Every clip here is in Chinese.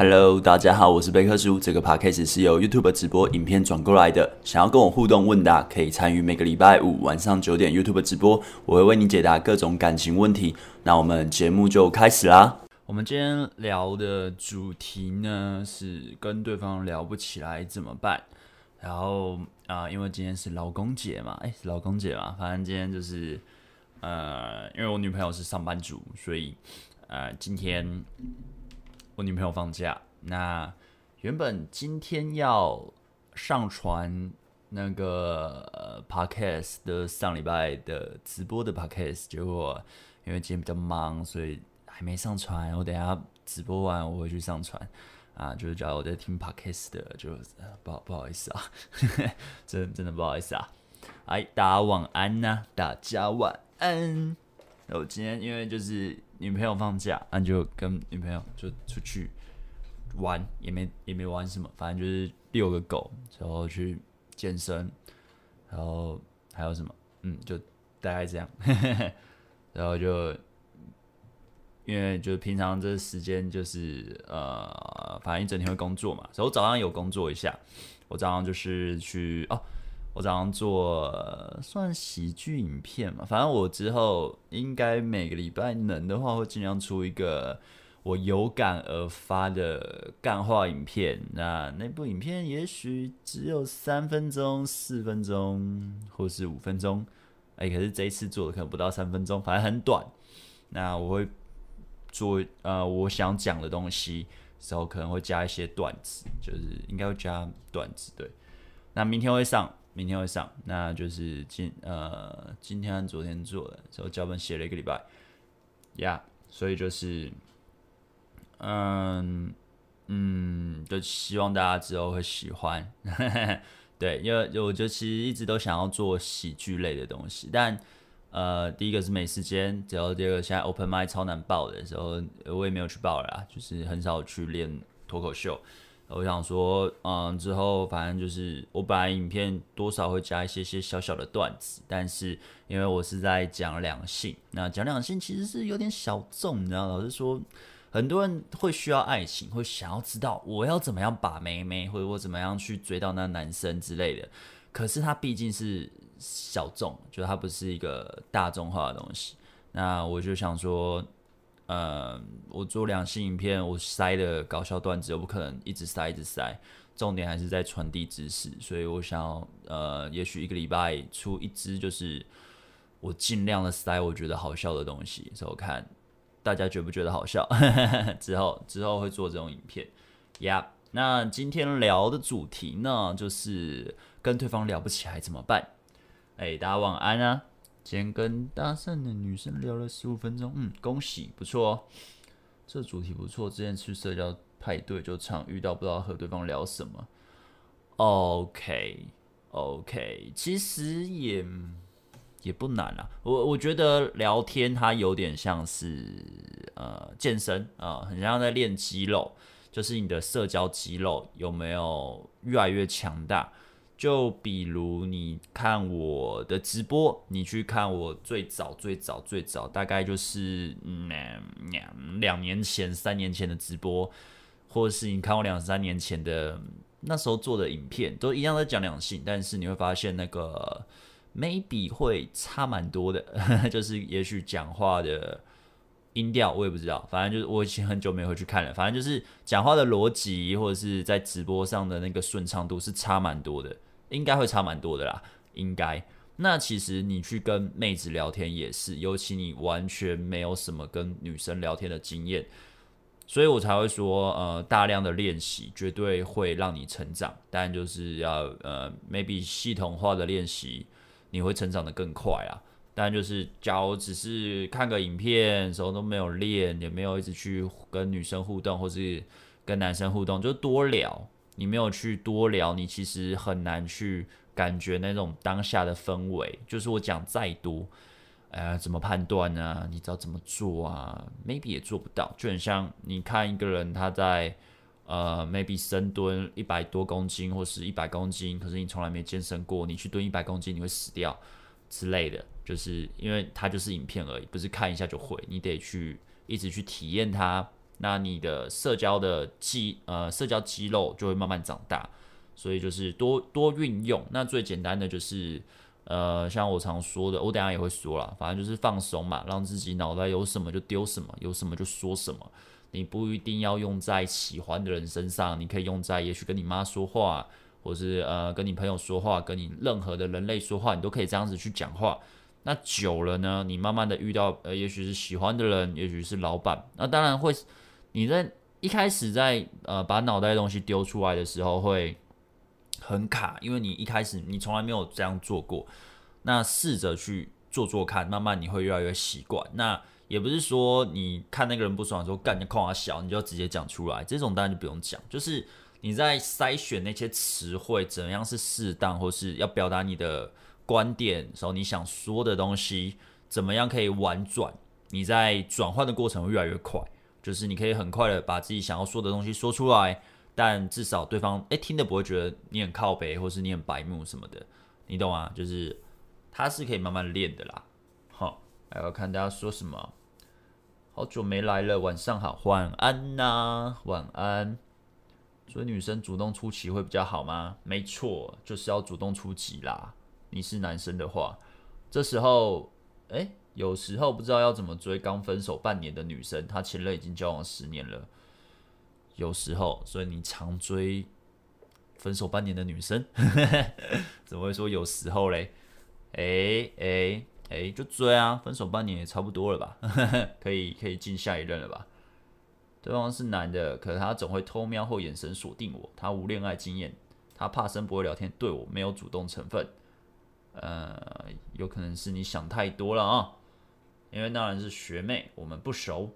Hello，大家好，我是贝克叔。这个 podcast 是由 YouTube 直播影片转过来的。想要跟我互动问答，可以参与每个礼拜五晚上九点 YouTube 直播，我会为你解答各种感情问题。那我们节目就开始啦。我们今天聊的主题呢是跟对方聊不起来怎么办？然后啊、因为今天是劳工节嘛，哎，是劳工节嘛，反正今天就是呃，因为我女朋友是上班族，所以呃，今天。我女朋友放假，那原本今天要上传那个呃 podcast 的上礼拜的直播的 podcast，结果因为今天比较忙，所以还没上传。我等下直播完我会去上传啊，就是叫我在听 podcast 的，就不好不好意思啊，真真的不好意思啊。哎，大家晚安呐、大家晚安。那我今天因为就是。女朋友放假，那就跟女朋友就出去玩，也没也没玩什么，反正就是遛个狗，然后去健身，然后还有什么，嗯，就大概这样，然后就因为就平常这时间就是呃，反正一整天会工作嘛，所以我早上有工作一下，我早上就是去哦。我早上做算喜剧影片嘛，反正我之后应该每个礼拜能的话，会尽量出一个我有感而发的干话影片。那那部影片也许只有三分钟、四分钟，或是五分钟。哎，可是这一次做的可能不到三分钟，反正很短。那我会做呃，我想讲的东西，时候可能会加一些段子，就是应该会加段子。对，那明天会上。明天会上，那就是今呃今天和昨天做的，之后脚本写了一个礼拜，呀、yeah，所以就是，嗯嗯，就希望大家之后会喜欢，对，因为我就其实一直都想要做喜剧类的东西，但呃第一个是没时间，然后第二个现在 open mic 超难报的时候，我也没有去报了啦，就是很少去练脱口秀。我想说，嗯，之后反正就是我本来影片多少会加一些些小小的段子，但是因为我是在讲两性，那讲两性其实是有点小众，你知道，老师说，很多人会需要爱情，会想要知道我要怎么样把妹妹，或者我怎么样去追到那男生之类的。可是它毕竟是小众，就它不是一个大众化的东西。那我就想说。呃，我做两性影片，我塞的搞笑段子，又不可能一直塞一直塞，重点还是在传递知识，所以我想要，呃，也许一个礼拜出一支，就是我尽量的塞我觉得好笑的东西，所以看大家觉不觉得好笑，之后之后会做这种影片，呀、yeah，那今天聊的主题呢，就是跟对方聊不起来怎么办？哎，大家晚安啊。先跟搭讪的女生聊了十五分钟，嗯，恭喜，不错哦，这主题不错。之前去社交派对就常遇到不知道和对方聊什么。OK，OK，、其实也也不难啊。我我觉得聊天它有点像是呃健身啊、很像在练肌肉，就是你的社交肌肉有没有越来越强大。就比如你看我的直播，你去看我最早最早最早，大概就是嗯两两年前、三年前的直播，或者是你看我两三年前的那时候做的影片，都一样在讲两性，但是你会发现那个 maybe 会差蛮多的，就是也许讲话的音调我也不知道，反正就是我已经很久没回去看了，反正就是讲话的逻辑或者是在直播上的那个顺畅度是差蛮多的。应该会差蛮多的啦，应该。那其实你去跟妹子聊天也是，尤其你完全没有什么跟女生聊天的经验，所以我才会说，呃，大量的练习绝对会让你成长，但就是要呃，maybe 系统化的练习，你会成长的更快啊。但就是假如只是看个影片，什么都没有练，也没有一直去跟女生互动，或是跟男生互动，就多聊。你没有去多聊，你其实很难去感觉那种当下的氛围。就是我讲再多，呃，怎么判断呢？你知道怎么做啊？Maybe 也做不到。就很像你看一个人他在呃，maybe 深蹲一百多公斤或是一百公斤，可是你从来没健身过，你去蹲一百公斤你会死掉之类的。就是因为它就是影片而已，不是看一下就会，你得去一直去体验它。那你的社交的肌呃社交肌肉就会慢慢长大。所以就是多多运用。那最简单的就是呃，像我常说的，我等下也会说了，反正就是放松嘛，让自己脑袋有什么就丢什么，有什么就说什么。你不一定要用在喜欢的人身上，你可以用在也许跟你妈说话，或是呃跟你朋友说话，跟你任何的人类说话，你都可以这样子去讲话。那久了呢，你慢慢的遇到呃，也许是喜欢的人，也许是老板，那当然会，你在一开始在呃把脑袋的东西丢出来的时候会很卡，因为你一开始你从来没有这样做过，那试着去做做看，慢慢你会越来越习惯。那也不是说你看那个人不爽的时候，干你空啊小，你就直接讲出来，这种当然就不用讲。就是你在筛选那些词汇，怎样是适当，或是要表达你的。观点时候，你想说的东西怎么样可以婉转？你在转换的过程会越来越快，就是你可以很快的把自己想要说的东西说出来，但至少对方诶、听的不会觉得你很靠北，或是你很白目什么的，你懂吗？就是它是可以慢慢练的啦。好，来我看大家说什么，好久没来了，晚上好，晚安呐、晚安。所以女生主动出击会比较好吗？没错，就是要主动出击啦。你是男生的话，这时候，哎、有时候不知道要怎么追刚分手半年的女生，她前任已经交往十年了。有时候，所以你常追分手半年的女生，怎么会说有时候嘞？哎哎哎，就追啊，分手半年也差不多了吧？可以可以进下一任了吧？对方是男的，可是他总会偷瞄或眼神锁定我，他无恋爱经验，他怕生不会聊天，对我没有主动成分。呃，有可能是你想太多了啊，因为那人是学妹，我们不熟，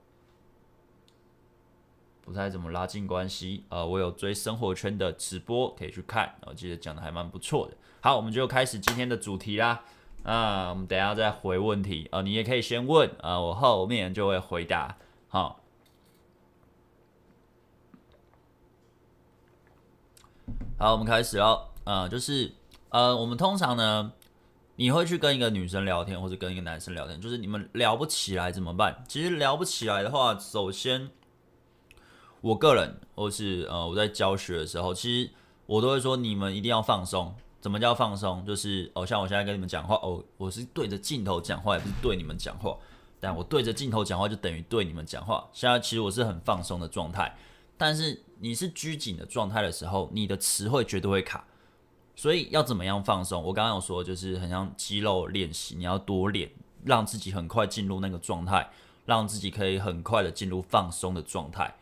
不太怎么拉近关系。呃，我有追生活圈的直播可以去看，我记得讲的还蛮不错的。好，我们就开始今天的主题啦。啊，我们等下再回问题啊，你也可以先问啊，我后面就会回答。好，好，我们开始喽。啊，就是呃，我们通常呢。你会去跟一个女生聊天，或者跟一个男生聊天，就是你们聊不起来怎么办？其实聊不起来的话，首先，我个人或是呃我在教学的时候，其实我都会说你们一定要放松。怎么叫放松？就是哦，像我现在跟你们讲话，哦，我是对着镜头讲话，也不是对你们讲话。但我对着镜头讲话，就等于对你们讲话。现在其实我是很放松的状态，但是你是拘谨的状态的时候，你的词汇绝对会卡。所以要怎么样放松？我刚刚有说，就是很像肌肉练习，你要多练，让自己很快进入那个状态，让自己可以很快的进入放松的状态。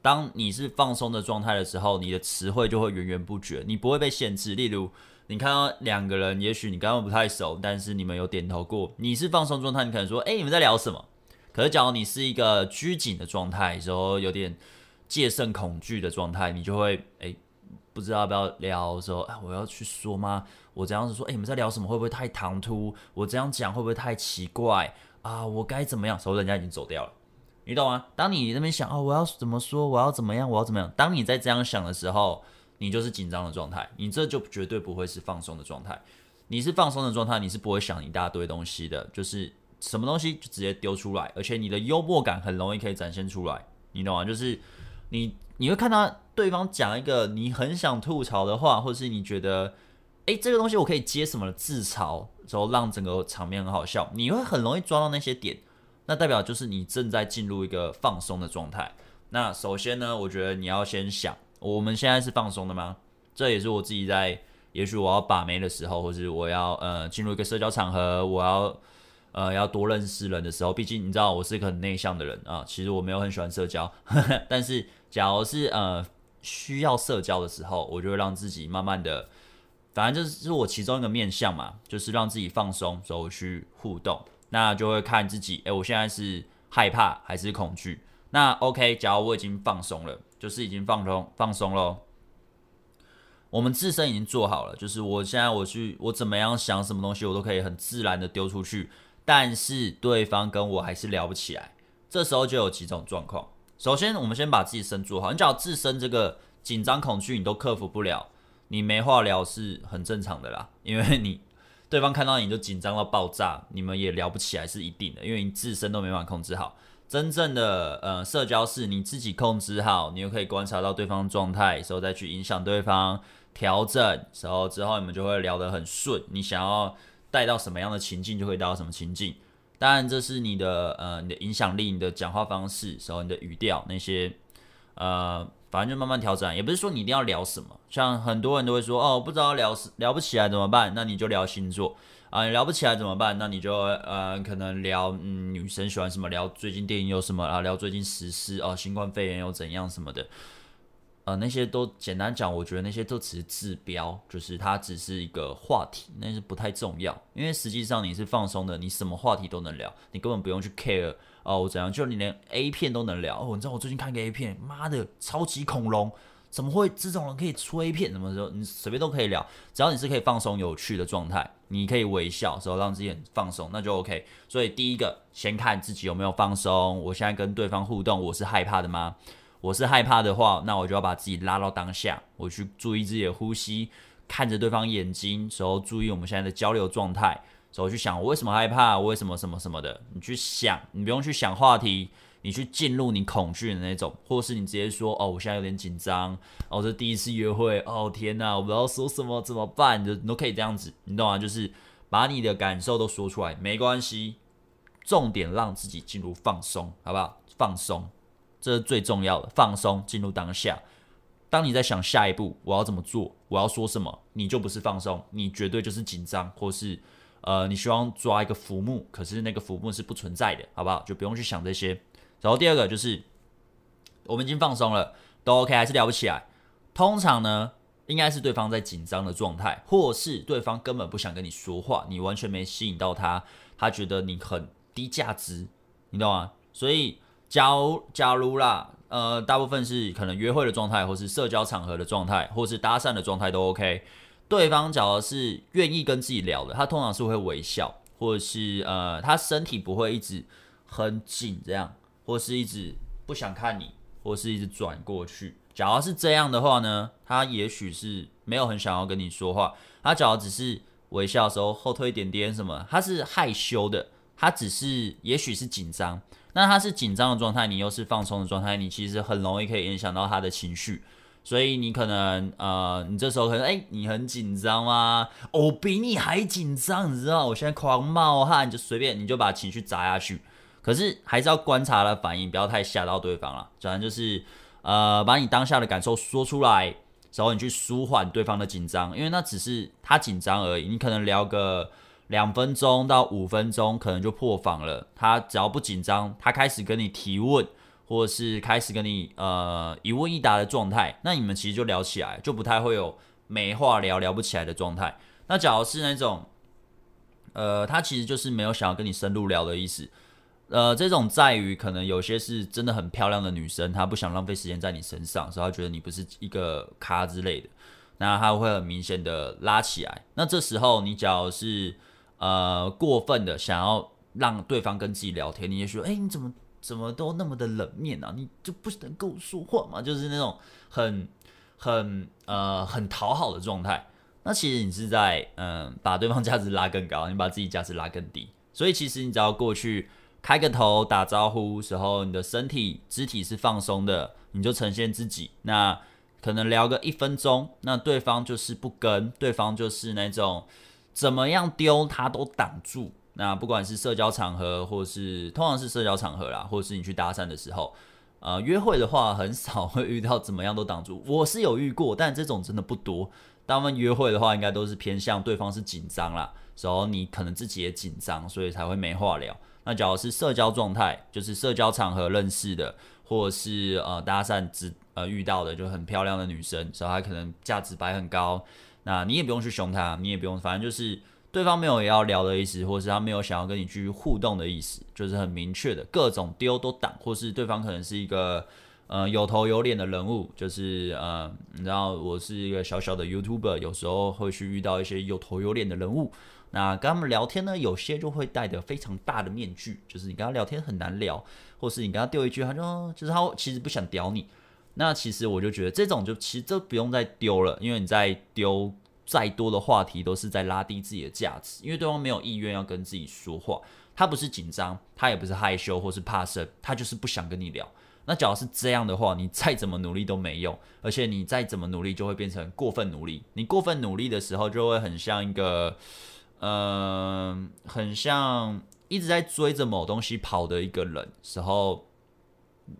当你是放松的状态的时候，你的词汇就会源源不绝，你不会被限制。例如，你看到两个人，也许你刚刚不太熟，但是你们有点头过，你是放松状态，你可能说：“哎，你们在聊什么？”可是，假如你是一个拘谨的状态，时候有点戒慎恐惧的状态，你就会哎。不知道要不要聊说，哎，我要去说吗？我这样子说，哎，你们在聊什么？会不会太唐突？我这样讲会不会太奇怪啊？我该怎么样？所以人家已经走掉了，你懂吗？当你那边想，哦，我要怎么说？我要怎么样？我要怎么样？当你在这样想的时候，你就是紧张的状态，你这就绝对不会是放松的状态。你是放松的状态，你是不会想一大堆东西的，就是什么东西就直接丢出来，而且你的幽默感很容易可以展现出来，你懂吗？就是你。你会看到对方讲一个你很想吐槽的话，或是你觉得，诶，这个东西我可以接什么的自嘲，之后让整个场面很好笑，你会很容易抓到那些点，那代表就是你正在进入一个放松的状态。那首先呢，我觉得你要先想，我们现在是放松的吗？这也是我自己在，也许我要把妹的时候，或是我要呃进入一个社交场合，我要。呃，要多认识人的时候，毕竟你知道我是一个很内向的人啊。其实我没有很喜欢社交，但是假如是呃需要社交的时候，我就会让自己慢慢的，反正就是我其中一个面向嘛，就是让自己放松，走去互动，那就会看自己，哎，我现在是害怕还是恐惧？那 OK，假如我已经放松了，就是已经放松放松了，我们自身已经做好了，就是我现在我去我怎么样想什么东西，我都可以很自然的丢出去。但是对方跟我还是聊不起来，这时候就有几种状况。首先，我们先把自己身做好。你只要自身这个紧张、恐惧，你都克服不了，你没话聊是很正常的啦。因为你对方看到你就紧张到爆炸，你们也聊不起来是一定的，因为你自身都没办法控制好。真正的呃社交是你自己控制好，你又可以观察到对方状态，时候再去影响对方调整，时候之后你们就会聊得很顺。你想要带到什么样的情境，就会带到什么情境。当然，这是你的呃你的影响力、你的讲话方式，时候你的语调那些呃，反正就慢慢调整。也不是说你一定要聊什么，像很多人都会说哦，不知道聊聊不起来怎么办？那你就聊星座。啊，你聊不起来怎么办？那你就呃，可能聊嗯，女生喜欢什么，聊最近电影有什么啊，聊最近时事哦，新冠肺炎又怎样什么的，呃，那些都简单讲，我觉得那些都只是治标，就是它只是一个话题，那是不太重要，因为实际上你是放松的，你什么话题都能聊，你根本不用去 care 哦，我怎样，就你连 A 片都能聊哦，你知道我最近看个 A 片，妈的，超级恐龙。怎么会这种人可以出 A 片？什么时候你随便都可以聊，只要你是可以放松、有趣的状态，你可以微笑，时候让自己很放松，那就 OK。所以第一个，先看自己有没有放松。我现在跟对方互动，我是害怕的吗？我是害怕的话，那我就要把自己拉到当下，我去注意自己的呼吸，看着对方眼睛，时候注意我们现在的交流状态，时候去想我为什么害怕，我为什么什么什么的，你去想，你不用去想话题。你去进入你恐惧的那种，或是你直接说哦，我现在有点紧张，哦，这第一次约会，哦天哪，我不知道说什么，怎么办？你都可以这样子，你懂吗？就是把你的感受都说出来，没关系，重点让自己进入放松，好不好？放松，这是最重要的，放松，进入当下。当你在想下一步我要怎么做，我要说什么，你就不是放松，你绝对就是紧张，或是呃，你希望抓一个浮木，可是那个浮木是不存在的，好不好？就不用去想这些。然后第二个就是，我们已经放松了，都 OK，还是聊不起来。通常呢，应该是对方在紧张的状态，或是对方根本不想跟你说话，你完全没吸引到他，他觉得你很低价值，你懂吗？所以，假如假如啦，呃，大部分是可能约会的状态，或是社交场合的状态，或是搭讪的状态都 OK。对方假如是愿意跟自己聊的，他通常是会微笑，或者是呃，他身体不会一直很紧这样。或是一直不想看你，或是一直转过去。假如是这样的话呢，他也许是没有很想要跟你说话。他假如只是微笑的时候后退一点点什么，他是害羞的，他只是也许是紧张。那他是紧张的状态，你又是放松的状态，你其实很容易可以影响到他的情绪。所以你可能呃，你这时候可能哎、你很紧张吗？我比你还紧张，你知道？我现在狂冒汗，就随便你就把情绪砸下去。可是还是要观察的反应，不要太吓到对方了。反正就是，呃，把你当下的感受说出来，然后你去舒缓对方的紧张，因为那只是他紧张而已。你可能聊个两分钟到五分钟，可能就破防了。他只要不紧张，他开始跟你提问，或者是开始跟你呃一问一答的状态，那你们其实就聊起来，就不太会有没话聊聊不起来的状态。那假如是那种，呃，他其实就是没有想要跟你深入聊的意思。呃，这种在于可能有些是真的很漂亮的女生，她不想浪费时间在你身上，所以她觉得你不是一个咖之类的，那她会很明显的拉起来。那这时候你假如是呃过分的想要让对方跟自己聊天，你也说，哎，你怎么怎么都那么的冷面啊？你就不能跟我说话吗？就是那种很很呃很讨好的状态。那其实你是在嗯、把对方价值拉更高，你把自己价值拉更低。所以其实你只要过去。开个头打招呼时候，你的身体肢体是放松的，你就呈现自己。那可能聊个一分钟，那对方就是不跟，对方就是那种怎么样丢它都挡住。那不管是社交场合，或是通常是社交场合啦，或是你去搭讪的时候，呃，约会的话很少会遇到怎么样都挡住。我是有遇过，但这种真的不多。当我们约会的话，应该都是偏向对方是紧张啦，时候你可能自己也紧张，所以才会没话聊。那假如是社交状态，就是社交场合认识的，或者是呃搭讪只呃遇到的，就很漂亮的女生，所以她可能价值摆很高，那你也不用去凶他，你也不用，反正就是对方没有要聊的意思，或是他没有想要跟你继续互动的意思，就是很明确的，各种丢都挡，或是对方可能是一个呃有头有脸的人物，就是呃你知道我是一个小小的 YouTuber，有时候会去遇到一些有头有脸的人物。那跟他们聊天呢，有些就会戴着非常大的面具，就是你跟他聊天很难聊，或是你跟他丢一句，他就就是他其实不想屌你。那其实我就觉得这种就其实都不用再丢了，因为你在丢再多的话题都是在拉低自己的价值，因为对方没有意愿要跟自己说话。他不是紧张，他也不是害羞或是怕生，他就是不想跟你聊。那假如是这样的话，你再怎么努力都没用，而且你再怎么努力就会变成过分努力。你过分努力的时候，就会很像一个，嗯、很像一直在追着某东西跑的一个人时候，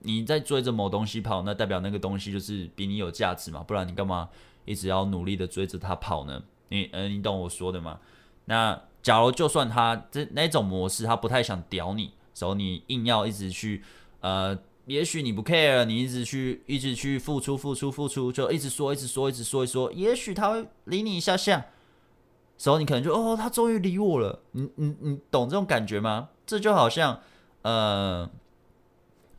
你在追着某东西跑，那代表那个东西就是比你有价值嘛，不然你干嘛一直要努力的追着它跑呢？你，呃，你懂我说的吗？那假如就算他这那种模式，他不太想屌你，时候你硬要一直去，呃。也许你不 care，你一直去，一直去付出，付出，付出，就一直说，一直说，一直说，一说。也许他会理你一下下，时候你可能就哦，他终于理我了。你你你懂这种感觉吗？这就好像呃，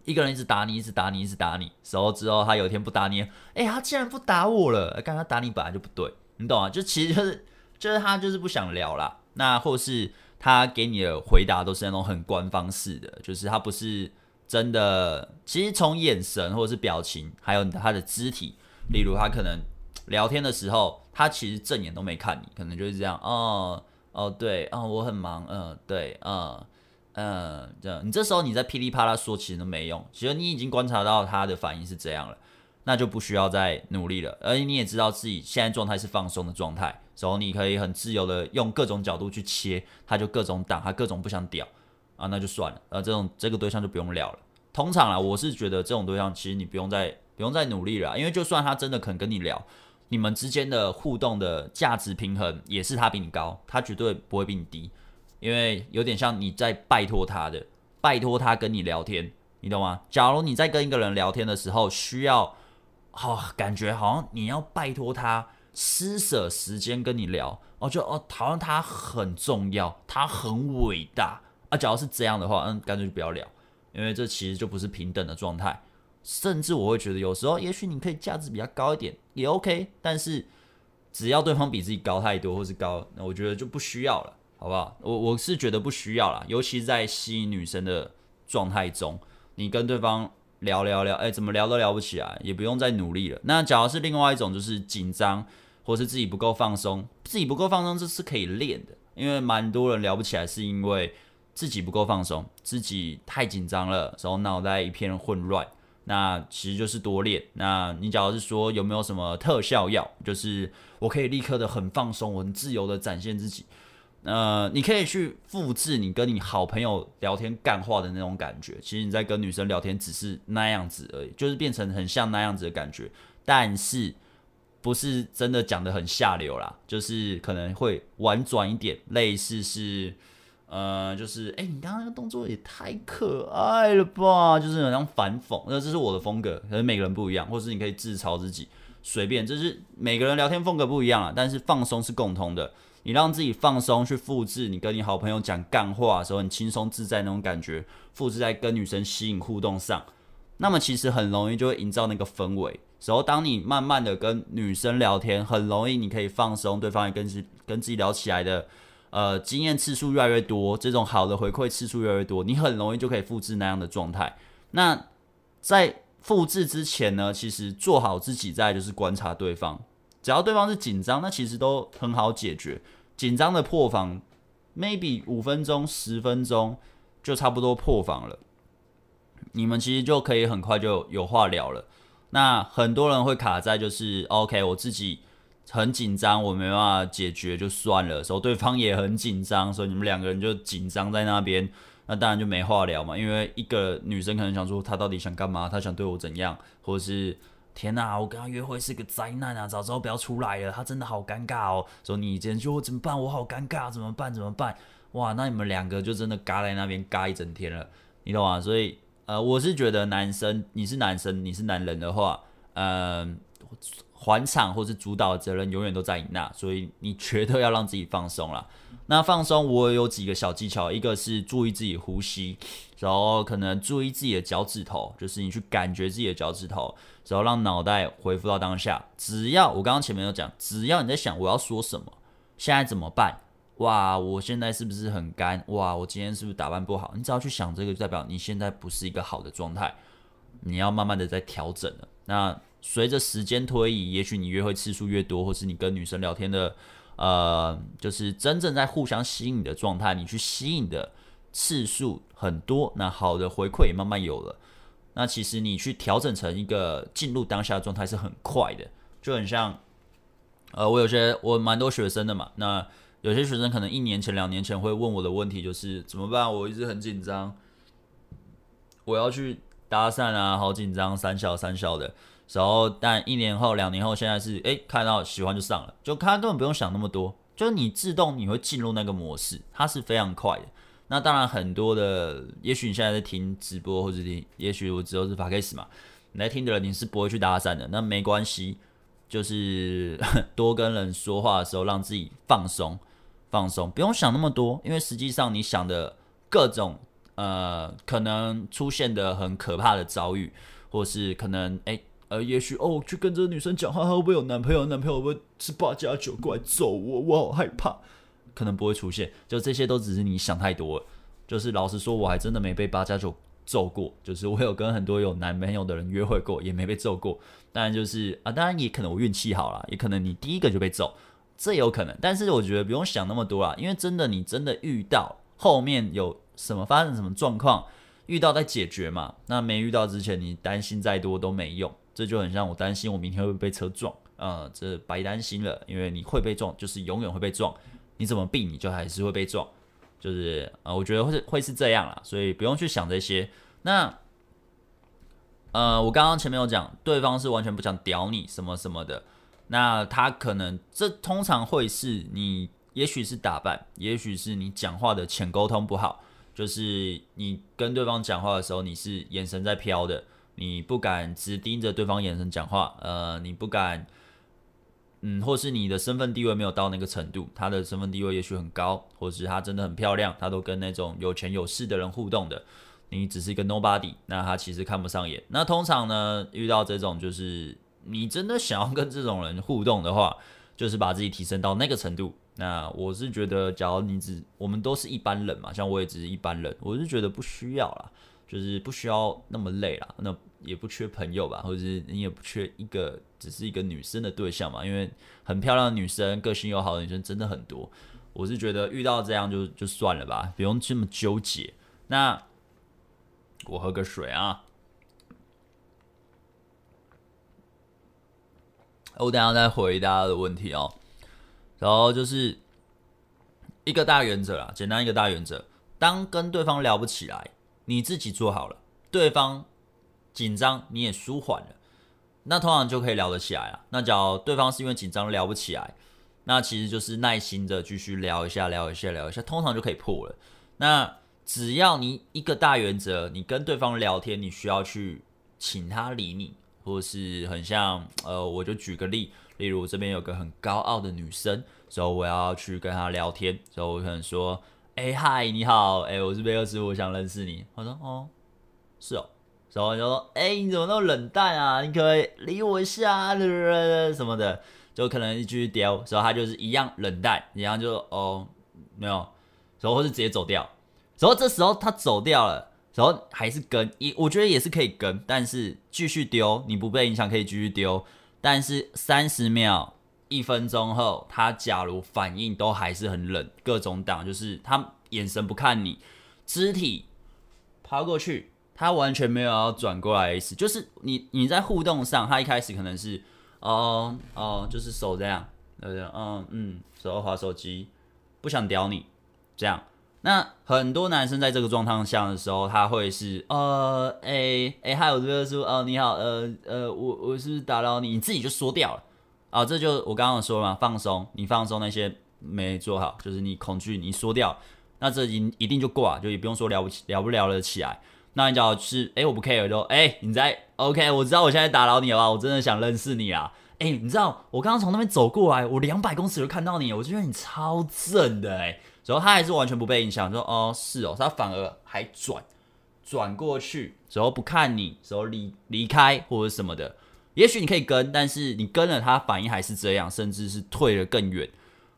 一个人一直打你，一直打你，一直打你，然后之后他有一天不打你，哎，他竟然不打我了。刚刚打你本来就不对，你懂吗？就其实就是就是他就是不想聊啦。那或是他给你的回答都是那种很官方式的，就是他不是。真的，其实从眼神或者是表情，还有他的肢体，例如他可能聊天的时候，他其实正眼都没看你，可能就是这样，哦哦对，哦我很忙，嗯、对，嗯嗯这，你这时候你在噼里啪啦说，其实都没用，其实你已经观察到他的反应是这样了，那就不需要再努力了，而且你也知道自己现在状态是放松的状态，然后你可以很自由的用各种角度去切，他就各种挡，他各种不想屌。啊，那就算了，啊，这种这个对象就不用聊了。通常啦，我是觉得这种对象其实你不用再不用再努力了，因为就算他真的肯跟你聊，你们之间的互动的价值平衡也是他比你高，他绝对不会比你低，因为有点像你在拜托他的，拜托他跟你聊天，你懂吗？假如你在跟一个人聊天的时候，需要，好、感觉好像你要拜托他施舍时间跟你聊，哦，就哦，好像他很重要，他很伟大。啊，假如是这样的话，嗯，干脆就不要聊，因为这其实就不是平等的状态。甚至我会觉得，有时候也许你可以价值比较高一点，也 OK。但是只要对方比自己高太多，或是高，那我觉得就不需要了，好不好？我我是觉得不需要啦，尤其是在吸引女生的状态中，你跟对方聊聊聊，哎，怎么聊都聊不起来，也不用再努力了。那假如是另外一种，就是紧张，或是自己不够放松，自己不够放松，这是可以练的。因为蛮多人聊不起来，是因为。自己不够放松，自己太紧张了，然后脑袋一片混乱。那其实就是多练。那你假如是说有没有什么特效药，就是我可以立刻的很放松，我很自由的展现自己。呃，你可以去复制你跟你好朋友聊天干话的那种感觉。其实你在跟女生聊天只是那样子而已，就是变成很像那样子的感觉，但是不是真的讲得很下流啦，就是可能会婉转一点，类似是。呃，就是，哎、你刚刚那个动作也太可爱了吧！就是好像反讽，那这是我的风格，可能每个人不一样，或是你可以自嘲自己，随便，这是每个人聊天风格不一样啊。但是放松是共通的，你让自己放松去复制你跟你好朋友讲干话的时候很轻松自在那种感觉，复制在跟女生吸引互动上，那么其实很容易就会营造那个氛围。然后当你慢慢的跟女生聊天，很容易你可以放松，对方也跟自跟自己聊起来的。呃，经验次数越来越多，这种好的回馈次数越来越多，你很容易就可以复制那样的状态。那在复制之前呢，其实做好自己，在就是观察对方。只要对方是紧张，那其实都很好解决。紧张的破防，maybe 五分钟、十分钟就差不多破防了。你们其实就可以很快就有话聊了。那很多人会卡在就是 OK，我自己。很紧张，我没办法解决就算了。时候对方也很紧张，所以你们两个人就紧张在那边，那当然就没话聊嘛。因为一个女生可能想说，她到底想干嘛？她想对我怎样？或者是天哪，我跟他约会是个灾难啊！早知道不要出来了，他真的好尴尬哦。说你今天就怎么办？我好尴尬，怎么办？怎么办？哇，那你们两个就真的尬在那边尬一整天了，你懂吗？所以呃，我是觉得男生，你是男生，你是男人的话，嗯、呃。还场或是主导责任永远都在你那，所以你绝对要让自己放松了。那放松，我有几个小技巧，一个是注意自己呼吸，然后可能注意自己的脚趾头，就是你去感觉自己的脚趾头，然后让脑袋恢复到当下。只要我刚刚前面有讲，只要你在想我要说什么，现在怎么办？哇，我现在是不是很干？哇，我今天是不是打扮不好？你只要去想这个，就代表你现在不是一个好的状态，你要慢慢的在调整了。那。随着时间推移，也许你约会次数越多，或是你跟女生聊天的，呃，就是真正在互相吸引的状态，你去吸引的次数很多，那好的回馈也慢慢有了。那其实你去调整成一个进入当下状态是很快的，就很像，呃，我有些我蛮多学生的嘛，那有些学生可能一年前、两年前会问我的问题就是怎么办？我一直很紧张，我要去搭讪啊，好紧张，三小三小的。然后，但一年后、两年后，现在是哎，看到喜欢就上了，就他根本不用想那么多，就是你自动你会进入那个模式，它是非常快的。那当然，很多的，也许你现在在听直播，或者听，也许我之后是 Podcast 嘛，你来听的人你是不会去搭讪的，那没关系，就是 多跟人说话的时候，让自己放松，放松，不用想那么多，因为实际上你想的各种呃可能出现的很可怕的遭遇，或是可能哎呃，也许哦去跟这个女生讲话，她会不会有男朋友？男朋友会不会是八加九过来揍我？我好害怕。可能不会出现，就这些都只是你想太多了。就是老实说，我还真的没被八加九揍过。就是我有跟很多有男朋友的人约会过，也没被揍过。当然就是啊，当然也可能我运气好啦，也可能你第一个就被揍，这有可能。但是我觉得不用想那么多啦，因为真的你真的遇到后面有什么发生什么状况，遇到再解决嘛。那没遇到之前，你担心再多都没用。这就很像我担心我明天会不会被车撞啊，呃，这白担心了，因为你会被撞，就是永远会被撞。你怎么避，你就还是会被撞，就是啊、呃，我觉得会是会是这样啦，所以不用去想这些。那呃，我刚刚前面有讲，对方是完全不想屌你什么什么的，那他可能这通常会是你，也许是打扮，也许是你讲话的浅沟通不好，就是你跟对方讲话的时候，你是眼神在飘的，你不敢直盯着对方眼神讲话，呃，你不敢。嗯，或是你的身份地位没有到那个程度，他的身份地位也许很高，或是他真的很漂亮，他都跟那种有钱有势的人互动的，你只是一个 nobody，那他其实看不上眼。那通常呢，遇到这种就是你真的想要跟这种人互动的话，就是把自己提升到那个程度。那我是觉得，假如你只我们都是一般人嘛，像我也只是一般人，我是觉得不需要啦，就是不需要那么累啦，那也不缺朋友吧，或者是你也不缺一个。只是一个女生的对象嘛，因为很漂亮的女生、个性又好的女生真的很多。我是觉得遇到这样就就算了吧，不用这么纠结。那我喝个水啊，我等下再回答的问题哦。然后就是一个大原则啦，简单一个大原则：当跟对方聊不起来，你自己做好了，对方紧张你也舒缓了。那通常就可以聊得起来了。那假如对方是因为紧张聊不起来，那其实就是耐心的继续聊一下，聊一下，聊一下，通常就可以破了。那只要你一个大原则，你跟对方聊天，你需要去请他理你，或是很像呃，我就举个例，例如这边有个很高傲的女生，所以我要去跟她聊天，所以我可能说，哎、嗨，你好，哎、我是贝克斯，我想认识你。我说，哦，是哦。然后就说：“哎、你怎么那么冷淡啊？你可不可以理我一下，什么的，就可能继续丢。然后他就是一样冷淡，一样就哦没有，然后或是直接走掉。然后这时候他走掉了，然后还是跟，一我觉得也是可以跟，但是继续丢，你不被影响可以继续丢。但是三十秒、一分钟后，他假如反应都还是很冷，各种挡，就是他眼神不看你，肢体抛过去。”他完全没有要转过来的意思，就是你你在互动上，他一开始可能是哦哦，就是手这样，对不对？嗯嗯，手滑手机，不想屌你这样。那很多男生在这个状态下的时候，他会是呃哎哎，还有这个说哦你好，呃呃，我我是不是打扰你？你自己就说掉了啊，这就我刚刚说嘛，放松，你放松那些没做好，就是你恐惧，你说掉，那这一一定就挂，就也不用说聊不起聊不聊得起来。那你讲是，哎、欸，我不 care，就，哎、你在，OK，我知道我现在打扰你了吧？我真的想认识你啊，哎、你知道我刚刚从那边走过来，我两百公尺就看到你，我就觉得你超正的、欸，哎，然后他还是完全不被影响，说，哦，是哦，他反而还转转过去，然后不看你，然后离离开或者什么的，也许你可以跟，但是你跟了他反应还是这样，甚至是退了更远，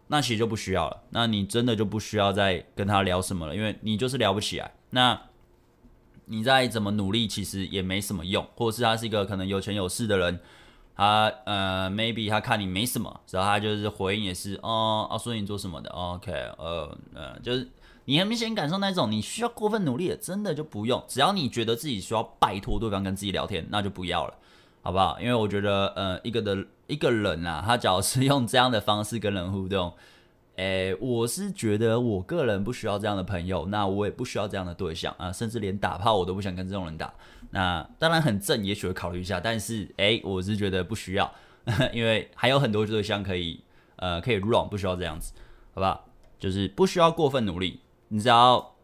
那其实就不需要了，那你真的就不需要再跟他聊什么了，因为你就是聊不起来，那。你再怎么努力，其实也没什么用，或者是他是一个可能有钱有势的人，他呃，maybe 他看你没什么，然后他就是回应也是，哦，哦，所以你做什么的？OK，呃，呃，就是你很明显感受那种你需要过分努力的，真的就不用。只要你觉得自己需要拜托对方跟自己聊天，那就不要了，好不好？因为我觉得，呃，一个的一个人啊，他只要是用这样的方式跟人互动。诶，我是觉得我个人不需要这样的朋友，那我也不需要这样的对象啊，甚至连打炮我都不想跟这种人打。那当然很正，也许会考虑一下，但是诶，我是觉得不需要，因为还有很多对象可以呃可以 run，不需要这样子，好不好？就是不需要过分努力，你只要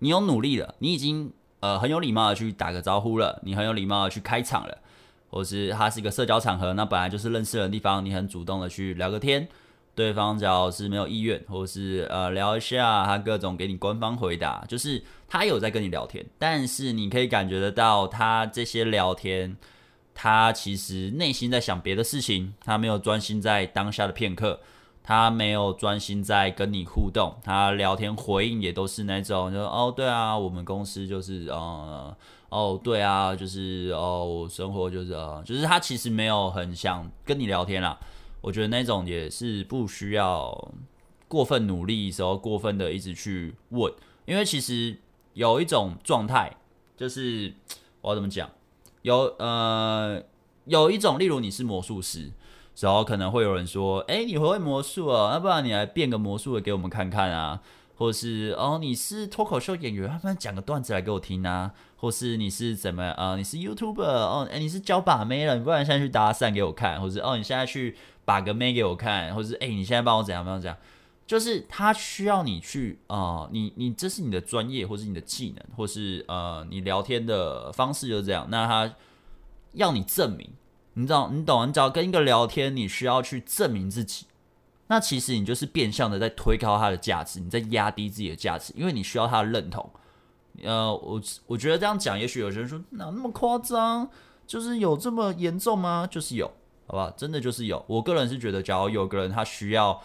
你有努力了，你已经呃很有礼貌的去打个招呼了，你很有礼貌的去开场了，或是它是一个社交场合，那本来就是认识的地方，你很主动的去聊个天。对方只要是没有意愿，或是呃聊一下，他各种给你官方回答，就是他有在跟你聊天，但是你可以感觉得到他这些聊天，他其实内心在想别的事情，他没有专心在当下的片刻，他没有专心在跟你互动，他聊天回应也都是那种，就哦对啊，我们公司就是呃哦对啊，就是哦生活就是呃，就是他其实没有很想跟你聊天啦。我觉得那种也是不需要过分努力时候，过分的一直去问，因为其实有一种状态，就是 我要怎么讲？有呃，有一种，例如你是魔术师，然后可能会有人说：“哎，你会会魔术啊？那不然你来变个魔术的给我们看看啊？”或是哦，你是脱口秀演员，要不然讲个段子来给我听啊？或是你是怎么啊、你是 YouTuber 哦？哎，你是教把妹了？你不然现在去搭讪给我看，或者哦，你现在去。把个妹给我看，或是哎、你现在帮我怎样？帮我怎样？就是他需要你去啊、你你这是你的专业，或是你的技能，或是呃，你聊天的方式就是这样。那他要你证明，你知道，你懂？你只要跟一个聊天，你需要去证明自己。那其实你就是变相的在推高他的价值，你在压低自己的价值，因为你需要他的认同。呃，我我觉得这样讲，也许有些人说哪那么夸张？就是有这么严重吗？就是有。好吧，真的就是有。我个人是觉得，假如有个人他需要，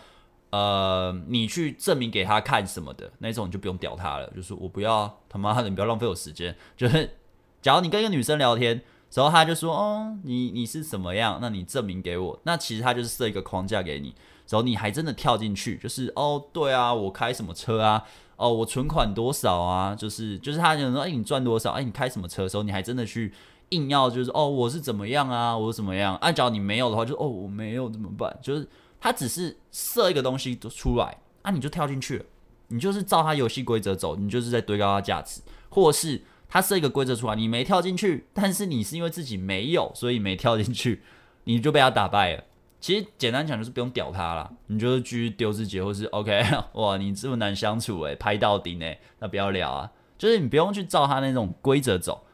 呃，你去证明给他看什么的那种，你就不用屌他了。就是我不要他妈的，你不要浪费我时间。就是，假如你跟一个女生聊天，然后他就说，哦，你你是怎么样？那你证明给我。那其实他就是设一个框架给你，然后你还真的跳进去，就是哦，对啊，我开什么车啊？哦，我存款多少啊？就是就是他就说，哎，你赚多少？哎，你开什么车时候，你还真的去。硬要就是哦，我是怎么样啊？我怎么样？按、啊、假如你没有的话，就哦，我没有怎么办？就是他只是设一个东西出来啊，你就跳进去了，你就是照他游戏规则走，你就是在堆高他价值，或是他设一个规则出来，你没跳进去，但是你是因为自己没有，所以没跳进去，你就被他打败了。其实简单讲就是不用屌他啦，你就是继续丢自己，或是 OK 哇，你这么难相处诶，拍到底呢，那不要聊啊，就是你不用去照他那种规则走。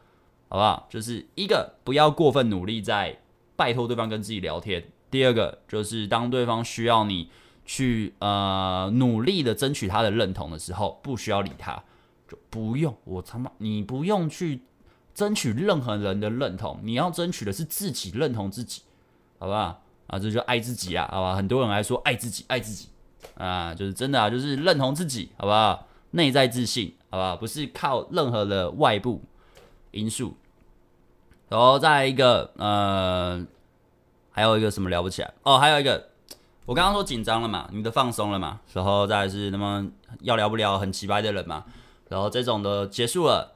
好不好？就是一个不要过分努力在拜托对方跟自己聊天。第二个就是当对方需要你去呃努力的争取他的认同的时候，不需要理他，就不用我他妈你不用去争取任何人的认同，你要争取的是自己认同自己，好不好？啊，这就爱自己啊，好吧？很多人来说爱自己，爱自己啊，就是真的啊，就是认同自己，好不好？内在自信，好不好？不是靠任何的外部因素。然后再一个，呃，还有一个什么了不起来？哦，还有一个，我刚刚说紧张了嘛，你的放松了嘛，然后再是那么要聊不聊很奇葩的人嘛，然后这种的结束了，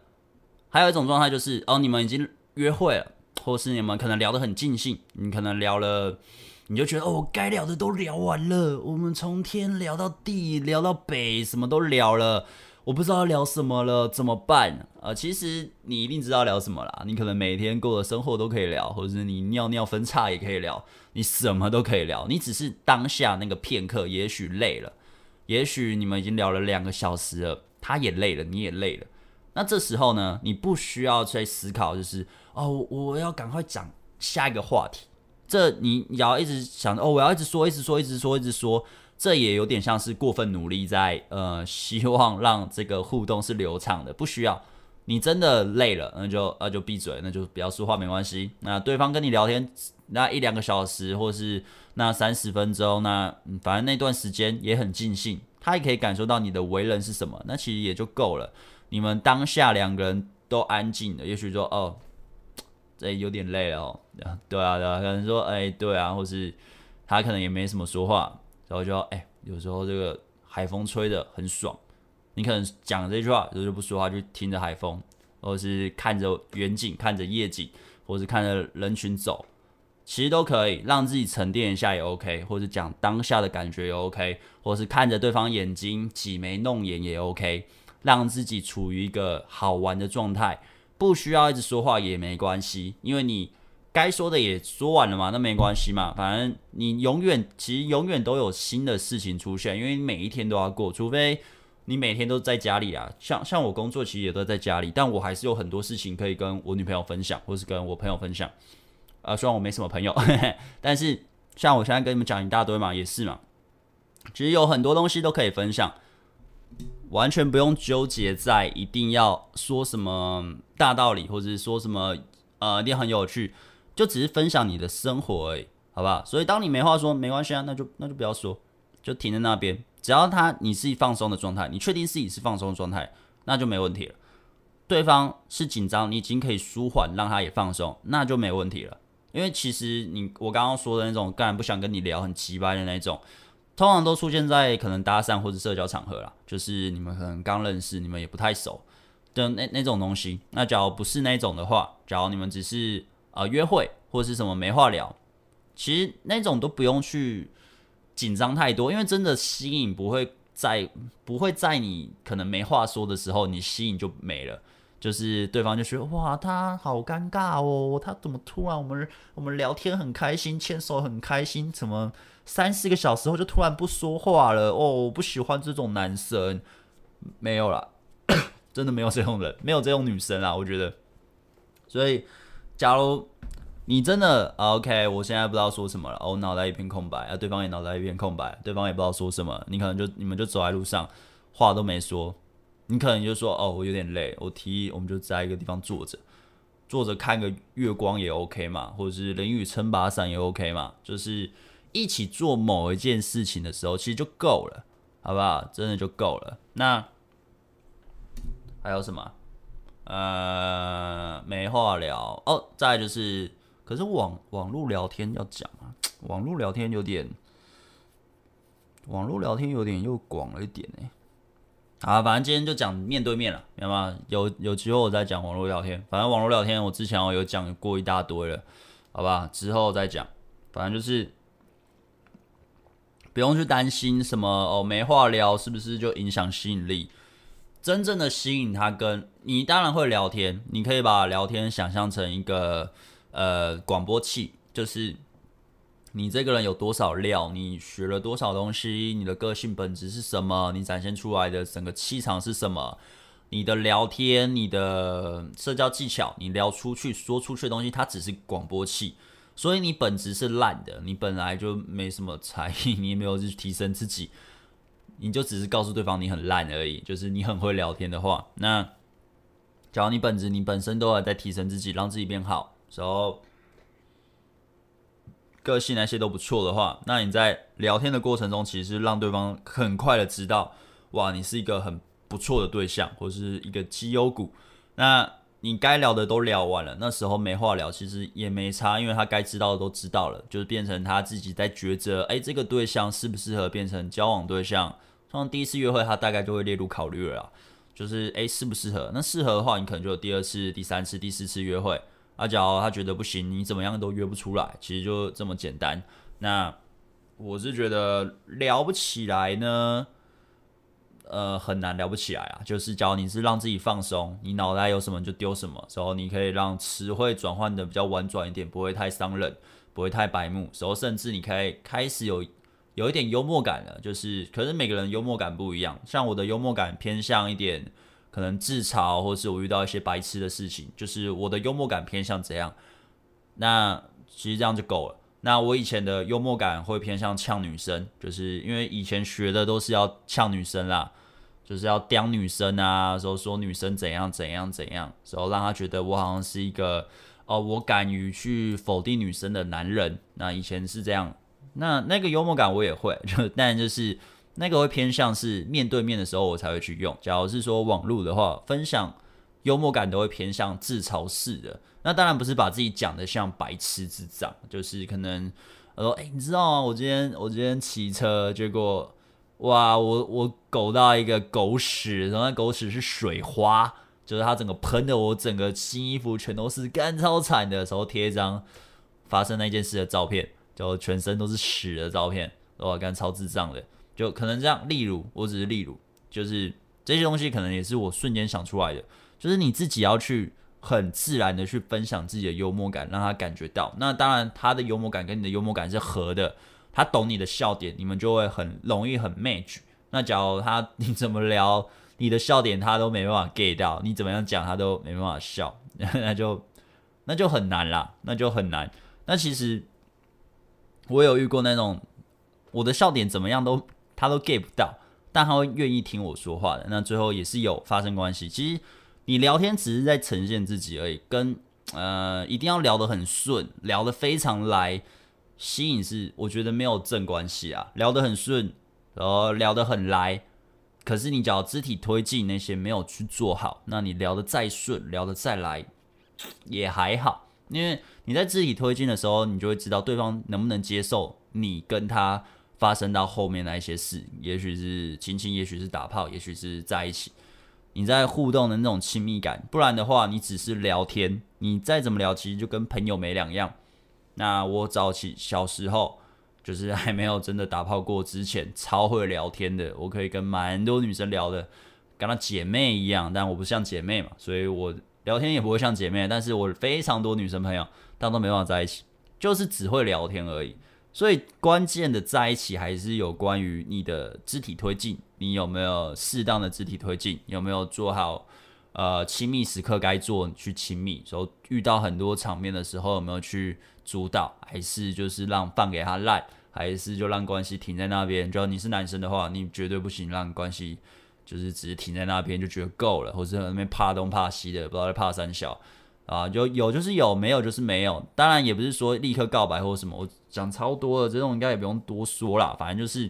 还有一种状态就是，哦，你们已经约会了，或是你们可能聊得很尽兴，你可能聊了，你就觉得哦，该聊的都聊完了，我们从天聊到地，聊到北，什么都聊了。我不知道聊什么了，怎么办？呃，其实你一定知道聊什么啦。你可能每天过的生活都可以聊，或者是你尿尿分叉也可以聊，你什么都可以聊。你只是当下那个片刻，也许累了，也许你们已经聊了两个小时了，他也累了，你也累了。那这时候呢，你不需要去思考，就是哦，我要赶快讲下一个话题。这你要一直想哦，我要一直说，一直说，一直说，一直说。这也有点像是过分努力在，呃，希望让这个互动是流畅的，不需要。你真的累了，那就那就闭嘴，那就不要说话，没关系。那对方跟你聊天那一两个小时，或是那三十分钟，那反正那段时间也很尽兴，他也可以感受到你的为人是什么，那其实也就够了。你们当下两个人都安静了，也许说哦，这有点累了哦，对啊对啊，可能说哎对啊，或是他可能也没什么说话。然后就哎，有时候这个海风吹得很爽，你可能讲这句话，有时候不说话，就听着海风，或者是看着远景，看着夜景，或者是看着人群走，其实都可以让自己沉淀一下也 OK，或者讲当下的感觉也 OK，或是看着对方眼睛挤眉弄眼也 OK，让自己处于一个好玩的状态，不需要一直说话也没关系，因为你。该说的也说完了嘛，那没关系嘛，反正你永远其实永远都有新的事情出现，因为你每一天都要过，除非你每天都在家里啊。像像我工作其实也都在家里，但我还是有很多事情可以跟我女朋友分享，或是跟我朋友分享。啊、虽然我没什么朋友，呵呵，但是像我现在跟你们讲一大堆嘛，也是嘛。其实有很多东西都可以分享，完全不用纠结在一定要说什么大道理，或者是说什么呃一定很有趣。就只是分享你的生活而已，好不好？所以当你没话说，没关系啊，那就那就不要说，就停在那边。只要他你是放松的状态，你确定自己是放松的状态，那就没问题了。对方是紧张，你已经可以舒缓，让他也放松，那就没问题了。因为其实你我刚刚说的那种，干然不想跟你聊很奇葩的那种，通常都出现在可能搭讪或者社交场合啦，就是你们可能刚认识，你们也不太熟的那那种东西。那假如不是那种的话，假如你们只是。啊、呃，约会或是什么没话聊，其实那种都不用去紧张太多，因为真的吸引不会在不会在你可能没话说的时候，你吸引就没了。就是对方就觉得哇，他好尴尬哦，他怎么突然我们我们聊天很开心，牵手很开心，怎么三四个小时后就突然不说话了？哦，我不喜欢这种男生，没有啦，真的没有这种人，没有这种女生啦，我觉得，所以。假如你真的 OK，我现在不知道说什么了，我脑袋一片空白啊，对方也脑袋一片空白，对方也不知道说什么，你可能就你们就走在路上，话都没说，你可能就说哦，我有点累，我提议我们就在一个地方坐着，坐着看个月光也 OK 嘛，或者是淋雨撑把伞也 OK 嘛，就是一起做某一件事情的时候，其实就够了，好不好？真的就够了。那还有什么？呃，没话聊哦。再就是，可是网网络聊天要讲啊，网络聊天有点，网络聊天有点又广了一点呢。啊，反正今天就讲面对面了，明白吗？有有机会我再讲网络聊天。反正网络聊天我之前我有讲过一大堆了，好吧？之后再讲。反正就是不用去担心什么哦，没话聊是不是就影响吸引力？真正的吸引他，跟你当然会聊天，你可以把聊天想象成一个呃广播器，就是你这个人有多少料，你学了多少东西，你的个性本质是什么，你展现出来的整个气场是什么，你的聊天，你的社交技巧，你聊出去说出去的东西，它只是广播器，所以你本质是烂的，你本来就没什么才艺，你也没有去提升自己。你就只是告诉对方你很烂而已，就是你很会聊天的话，那假如你本质你本身都还在提升自己，让自己变好，然后个性那些都不错的话，那你在聊天的过程中，其实让对方很快的知道，哇，你是一个很不错的对象，或是一个绩优股。那你该聊的都聊完了，那时候没话聊，其实也没差，因为他该知道的都知道了，就是变成他自己在抉择，哎，这个对象适不适合变成交往对象。从第一次约会，他大概就会列入考虑了，就是哎，适不适合？那适合的话，你可能就有第二次、第三次、第四次约会。啊，假如他觉得不行，你怎么样都约不出来，其实就这么简单。那我是觉得聊不起来呢。呃，很难聊不起来啊。就是，假如你是让自己放松，你脑袋有什么就丢什么，时候你可以让词汇转换的比较婉转一点，不会太伤人，不会太白目。时候甚至你可以开始有有一点幽默感了。就是，可是每个人幽默感不一样。像我的幽默感偏向一点，可能自嘲，或是我遇到一些白痴的事情，就是我的幽默感偏向怎样？那其实这样就够了。那我以前的幽默感会偏向呛女生，就是因为以前学的都是要呛女生啦，就是要刁女生啊，说说女生怎样怎样怎样，然后让她觉得我好像是一个哦，我敢于去否定女生的男人。那以前是这样，那那个幽默感我也会，就 但就是那个会偏向是面对面的时候我才会去用。假如是说网络的话，分享幽默感都会偏向自嘲式的。那当然不是把自己讲的像白痴智障，就是可能，呃说，哎、你知道吗？我今天我今天骑车，结果哇，我我狗到一个狗屎，然后那狗屎是水花，就是它整个喷的我整个新衣服全都是干超惨的时候，贴一张发生那件事的照片，就全身都是屎的照片，哇，干超智障的，就可能这样。例如，我只是例如，就是这些东西可能也是我瞬间想出来的，就是你自己要去很自然的去分享自己的幽默感，让他感觉到。那当然，他的幽默感跟你的幽默感是合的。他懂你的笑点，你们就会很容易很 match。那假如他你怎么聊，你的笑点他都没办法 get 到，你怎么样讲他都没办法笑，那就那就很难啦，那就很难。那其实我有遇过那种我的笑点怎么样都他都 get 不到，但他会愿意听我说话的，那最后也是有发生关系。其实你聊天只是在呈现自己而已，跟呃一定要聊得很顺，聊得非常来。吸引是我觉得没有正关系啊，聊得很顺，然后聊得很来，可是你只要肢体推进那些没有去做好，那你聊得再顺，聊得再来也还好，因为你在肢体推进的时候，你就会知道对方能不能接受你跟他发生到后面那一些事，也许是亲亲，也许是打炮，也许是在一起，你在互动的那种亲密感，不然的话，你只是聊天，你再怎么聊，其实就跟朋友没两样。那我早期小时候，就是还没有真的打炮过之前，超会聊天的，我可以跟蛮多女生聊的，跟她姐妹一样，但我不像姐妹嘛，所以我聊天也不会像姐妹，但是我非常多女生朋友，但都没办法在一起，就是只会聊天而已。所以关键的在一起还是有关于你的肢体推进，你有没有适当的肢体推进，有没有做好。呃，亲密时刻该做去亲密，时候遇到很多场面的时候，有没有去主导，还是就是让放给他烂，还是就让关系停在那边？就你是男生的话，你绝对不行，让关系就是只是停在那边就觉得够了，或者那边怕东怕西的，不知道在怕三小啊，就有就是有，没有就是没有。当然也不是说立刻告白或者什么，我讲超多的这种应该也不用多说啦，反正就是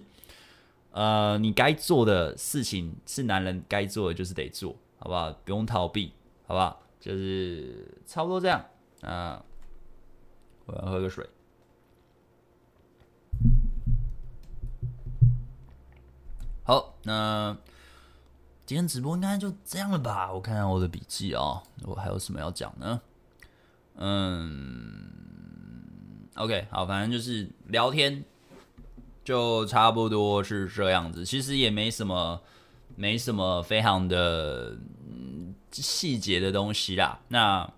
呃，你该做的事情是男人该做的，就是得做。好不好？不用逃避，好不好？就是差不多这样。啊，我要喝个水。好，那今天直播应该就这样了吧？我看看我的笔记啊，我还有什么要讲呢？嗯，OK，好，反正就是聊天，就差不多是这样子。其实也没什么。没什么非常的细节的东西啦，那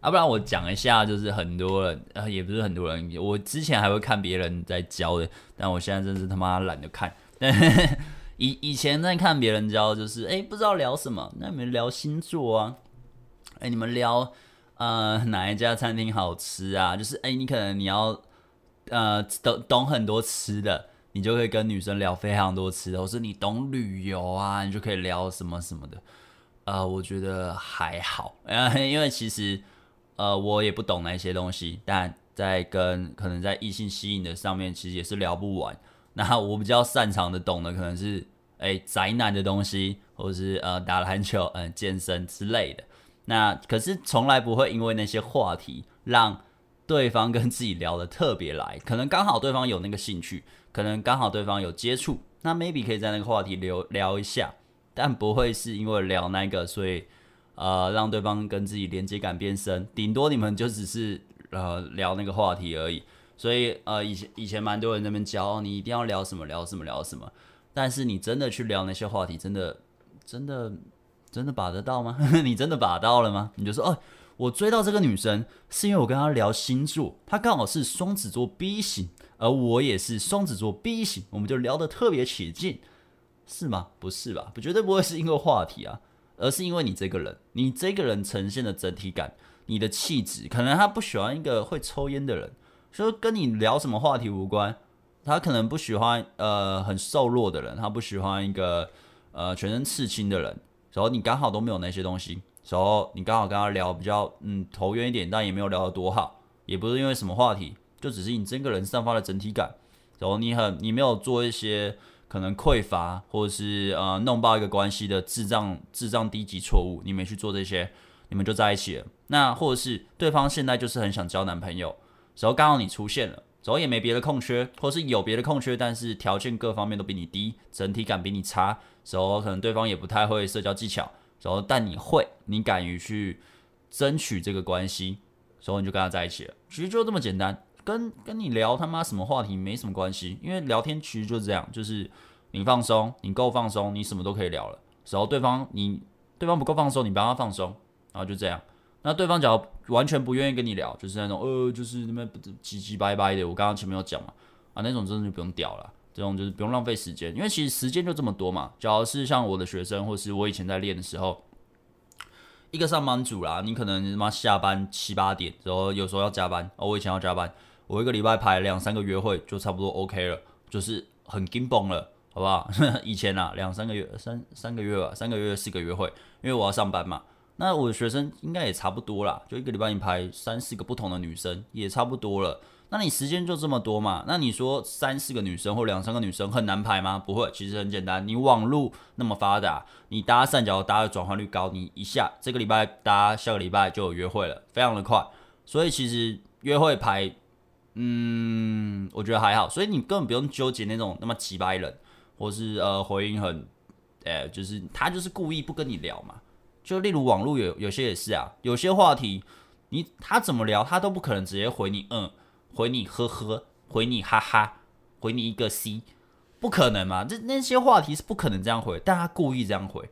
要、啊、不然我讲一下，就是很多人呃也不是很多人，我之前还会看别人在教的，但我现在真是他妈懒得看。以以前在看别人教，就是哎不知道聊什么，那你们聊星座啊，哎你们聊呃哪一家餐厅好吃啊，就是哎你可能你要呃懂懂很多吃的。你就可以跟女生聊非常多吃的，或是你懂旅游啊，你就可以聊什么什么的。呃，我觉得还好，呃，因为其实呃我也不懂那些东西，但在跟可能在异性吸引的上面，其实也是聊不完。那我比较擅长的懂的可能是哎宅男的东西，或是呃打篮球、嗯、健身之类的。那可是从来不会因为那些话题让对方跟自己聊得特别来，可能刚好对方有那个兴趣。可能刚好对方有接触，那 maybe 可以在那个话题聊聊一下，但不会是因为聊那个，所以呃让对方跟自己连接感变深。顶多你们就只是呃聊那个话题而已。所以呃以前以前蛮多人那边教你一定要聊什么聊什么聊什么，但是你真的去聊那些话题，真的真的真的把得到吗？你真的把到了吗？你就说哦，我追到这个女生是因为我跟她聊星座，她刚好是双子座 B 型。而我也是双子座 B 型，我们就聊得特别起劲，是吗？不是吧？绝对不会是因为话题啊，而是因为你这个人，你这个人呈现的整体感，你的气质，可能他不喜欢一个会抽烟的人，所以跟你聊什么话题无关。他可能不喜欢呃很瘦弱的人，他不喜欢一个呃全身刺青的人，然后你刚好都没有那些东西，然后你刚好跟他聊比较嗯投缘一点，但也没有聊得多好，也不是因为什么话题。就只是你整个人散发的整体感，然后你很你没有做一些可能匮乏或者是呃弄爆一个关系的智障智障低级错误，你没去做这些，你们就在一起了。那或者是对方现在就是很想交男朋友，然后刚好你出现了，然后也没别的空缺，或是有别的空缺，但是条件各方面都比你低，整体感比你差，然后可能对方也不太会社交技巧，然后但你会，你敢于去争取这个关系，然后你就跟他在一起了。其实就这么简单，跟跟你聊他妈什么话题没什么关系，因为聊天其实就是这样，就是你放松，你够放松，你什么都可以聊了。然后对方你对方不够放松，你帮他放松，然后就这样。那对方只要完全不愿意跟你聊，就是那种呃，就是那边唧唧歪歪的。我刚刚前面有讲嘛，啊，那种真的就不用屌了，这种就是不用浪费时间，因为其实时间就这么多嘛。假如是像我的学生，或是我以前在练的时候，一个上班族啦，你可能他妈下班七八点，然后有时候要加班，哦，我以前要加班，我一个礼拜排两三个约会就差不多 OK 了，就是很紧绷了，好不好？以前啊，两三个月，三三个月吧，三个月四个约会，因为我要上班嘛。那我的学生应该也差不多啦，就一个礼拜你排三四个不同的女生也差不多了。那你时间就这么多嘛？那你说三四个女生或两三个女生很难排吗？不会，其实很简单。你网络那么发达，你搭讪角搭的转换率高，你一下这个礼拜搭，下个礼拜就有约会了，非常的快。所以其实约会排，嗯，我觉得还好。所以你根本不用纠结那种那么机掰人，或是呃回应很，呃，就是他就是故意不跟你聊嘛。就例如网络有有些也是啊，有些话题你他怎么聊，他都不可能直接回你嗯，回你呵呵，回你哈哈，回你一个 C，不可能嘛？这那些话题是不可能这样回，但他故意这样回。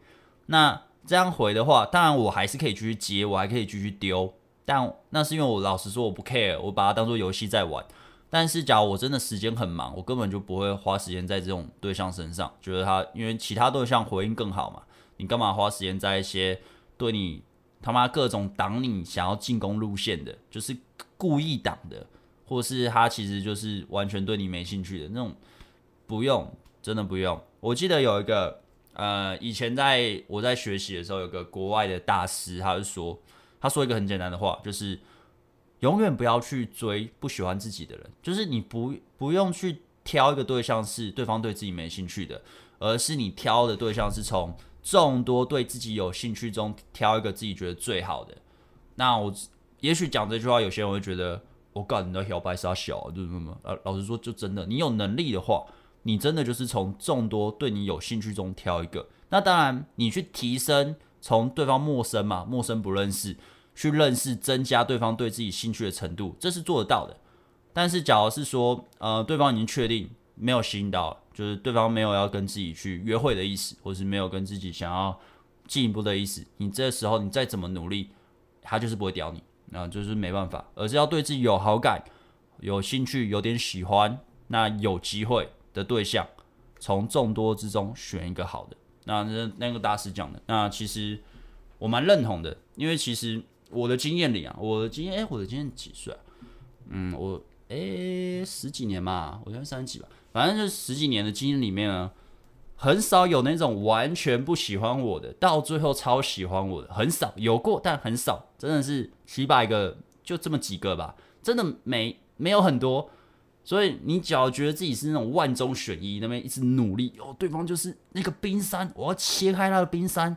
那这样回的话，当然我还是可以继续接，我还可以继续丢，但那是因为我老实说我不 care，我把它当做游戏在玩。但是假如我真的时间很忙，我根本就不会花时间在这种对象身上，觉得他因为其他对象回应更好嘛。你干嘛花时间在一些对你他妈各种挡你想要进攻路线的，就是故意挡的，或是他其实就是完全对你没兴趣的那种，不用，真的不用。我记得有一个呃，以前在我在学习的时候，有个国外的大师，他就说，他说一个很简单的话，就是永远不要去追不喜欢自己的人，就是你不不用去挑一个对象是对方对自己没兴趣的，而是你挑的对象是从。众多对自己有兴趣中挑一个自己觉得最好的。那我也许讲这句话，有些人会觉得我告诉你的小白傻小，就是什么？啊，老实说，就真的，你有能力的话，你真的就是从众多对你有兴趣中挑一个。那当然，你去提升，从对方陌生嘛，陌生不认识，去认识，增加对方对自己兴趣的程度，这是做得到的。但是，假如是说，呃，对方已经确定没有吸引到。就是对方没有要跟自己去约会的意思，或是没有跟自己想要进一步的意思，你这时候你再怎么努力，他就是不会屌你，那就是没办法，而是要对自己有好感、有兴趣、有点喜欢，那有机会的对象，从众多之中选一个好的。那那那个大师讲的，那其实我蛮认同的，因为其实我的经验里啊，我的经验，哎，我的经验几岁啊？嗯，我哎十几年嘛，我现在三十几吧。反正就十几年的经验里面呢，很少有那种完全不喜欢我的，到最后超喜欢我的，很少有过，但很少，真的是几百个，就这么几个吧，真的没没有很多。所以你只要觉得自己是那种万中选一，那边一直努力，哦，对方就是那个冰山，我要切开他的冰山，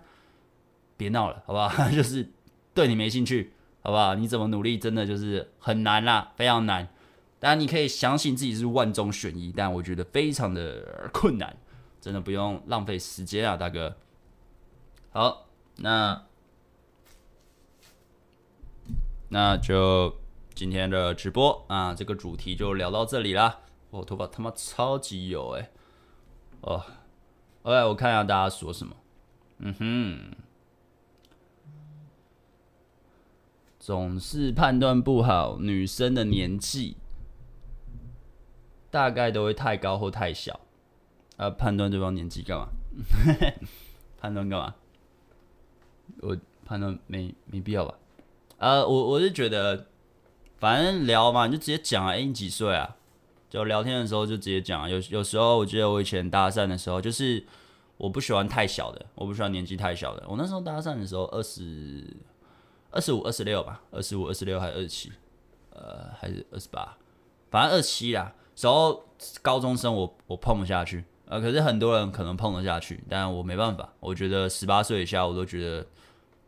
别闹了，好不好？就是对你没兴趣，好不好？你怎么努力，真的就是很难啦，非常难。当然，你可以相信自己是万中选一，但我觉得非常的困难，真的不用浪费时间啊，大哥。好，那那就今天的直播啊，这个主题就聊到这里啦。我头发他妈超级油哎、哦，OK，我看一下大家说什么。嗯哼，总是判断不好女生的年纪。大概都会太高或太小，啊，判断对方年纪干嘛？判断干嘛？我判断没没必要吧？啊，我我是觉得，反正聊嘛，你就直接讲啊，哎，你几岁啊？就聊天的时候就直接讲啊。有有时候我记得我以前搭讪的时候，就是我不喜欢太小的，我不喜欢年纪太小的。我那时候搭讪的时候二十二十五、二十六吧，二十五、二十六还是二十七？呃，还是二十八？反正二十七啦。时候高中生我我碰不下去，呃，可是很多人可能碰得下去，但我没办法。我觉得十八岁以下我都觉得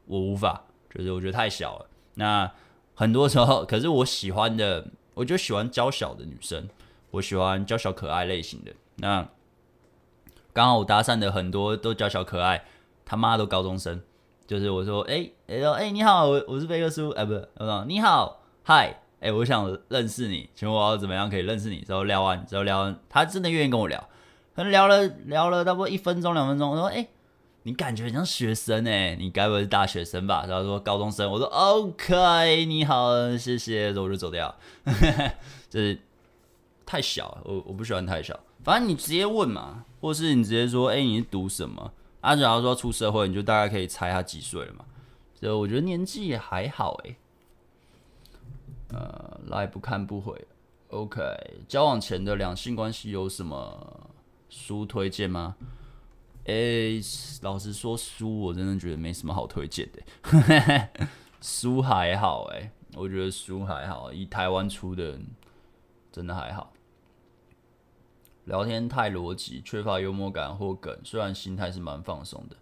我无法，就是我觉得太小了。那很多时候，可是我喜欢的我就喜欢娇小的女生，我喜欢娇小可爱类型的。那刚好我搭讪的很多都娇小可爱，他妈都高中生。就是我说，哎、欸，哎、欸，你好，我我是贝克叔，哎、不是，你好，嗨，哎，我想认识你，请问我要怎么样可以认识你？之后聊完，之后聊完，他真的愿意跟我聊，可能聊了聊了差不多一分钟两分钟，我说，哎、你感觉很像学生哎，你该不会是大学生吧？然后说高中生，我说 OK，你好，谢谢，然后我就走掉，就是太小，我我不喜欢太小，反正你直接问嘛，或是你直接说，哎、你是读什么？他假如说出社会，你就大概可以猜他几岁了嘛？所以我觉得年纪也还好诶。呃，来不看不回。OK，交往前的两性关系有什么书推荐吗？诶，老实说，书我真的觉得没什么好推荐的。书还好诶，我觉得书还好，以台湾出的真的还好。聊天太逻辑，缺乏幽默感或梗，虽然心态是蛮放松的。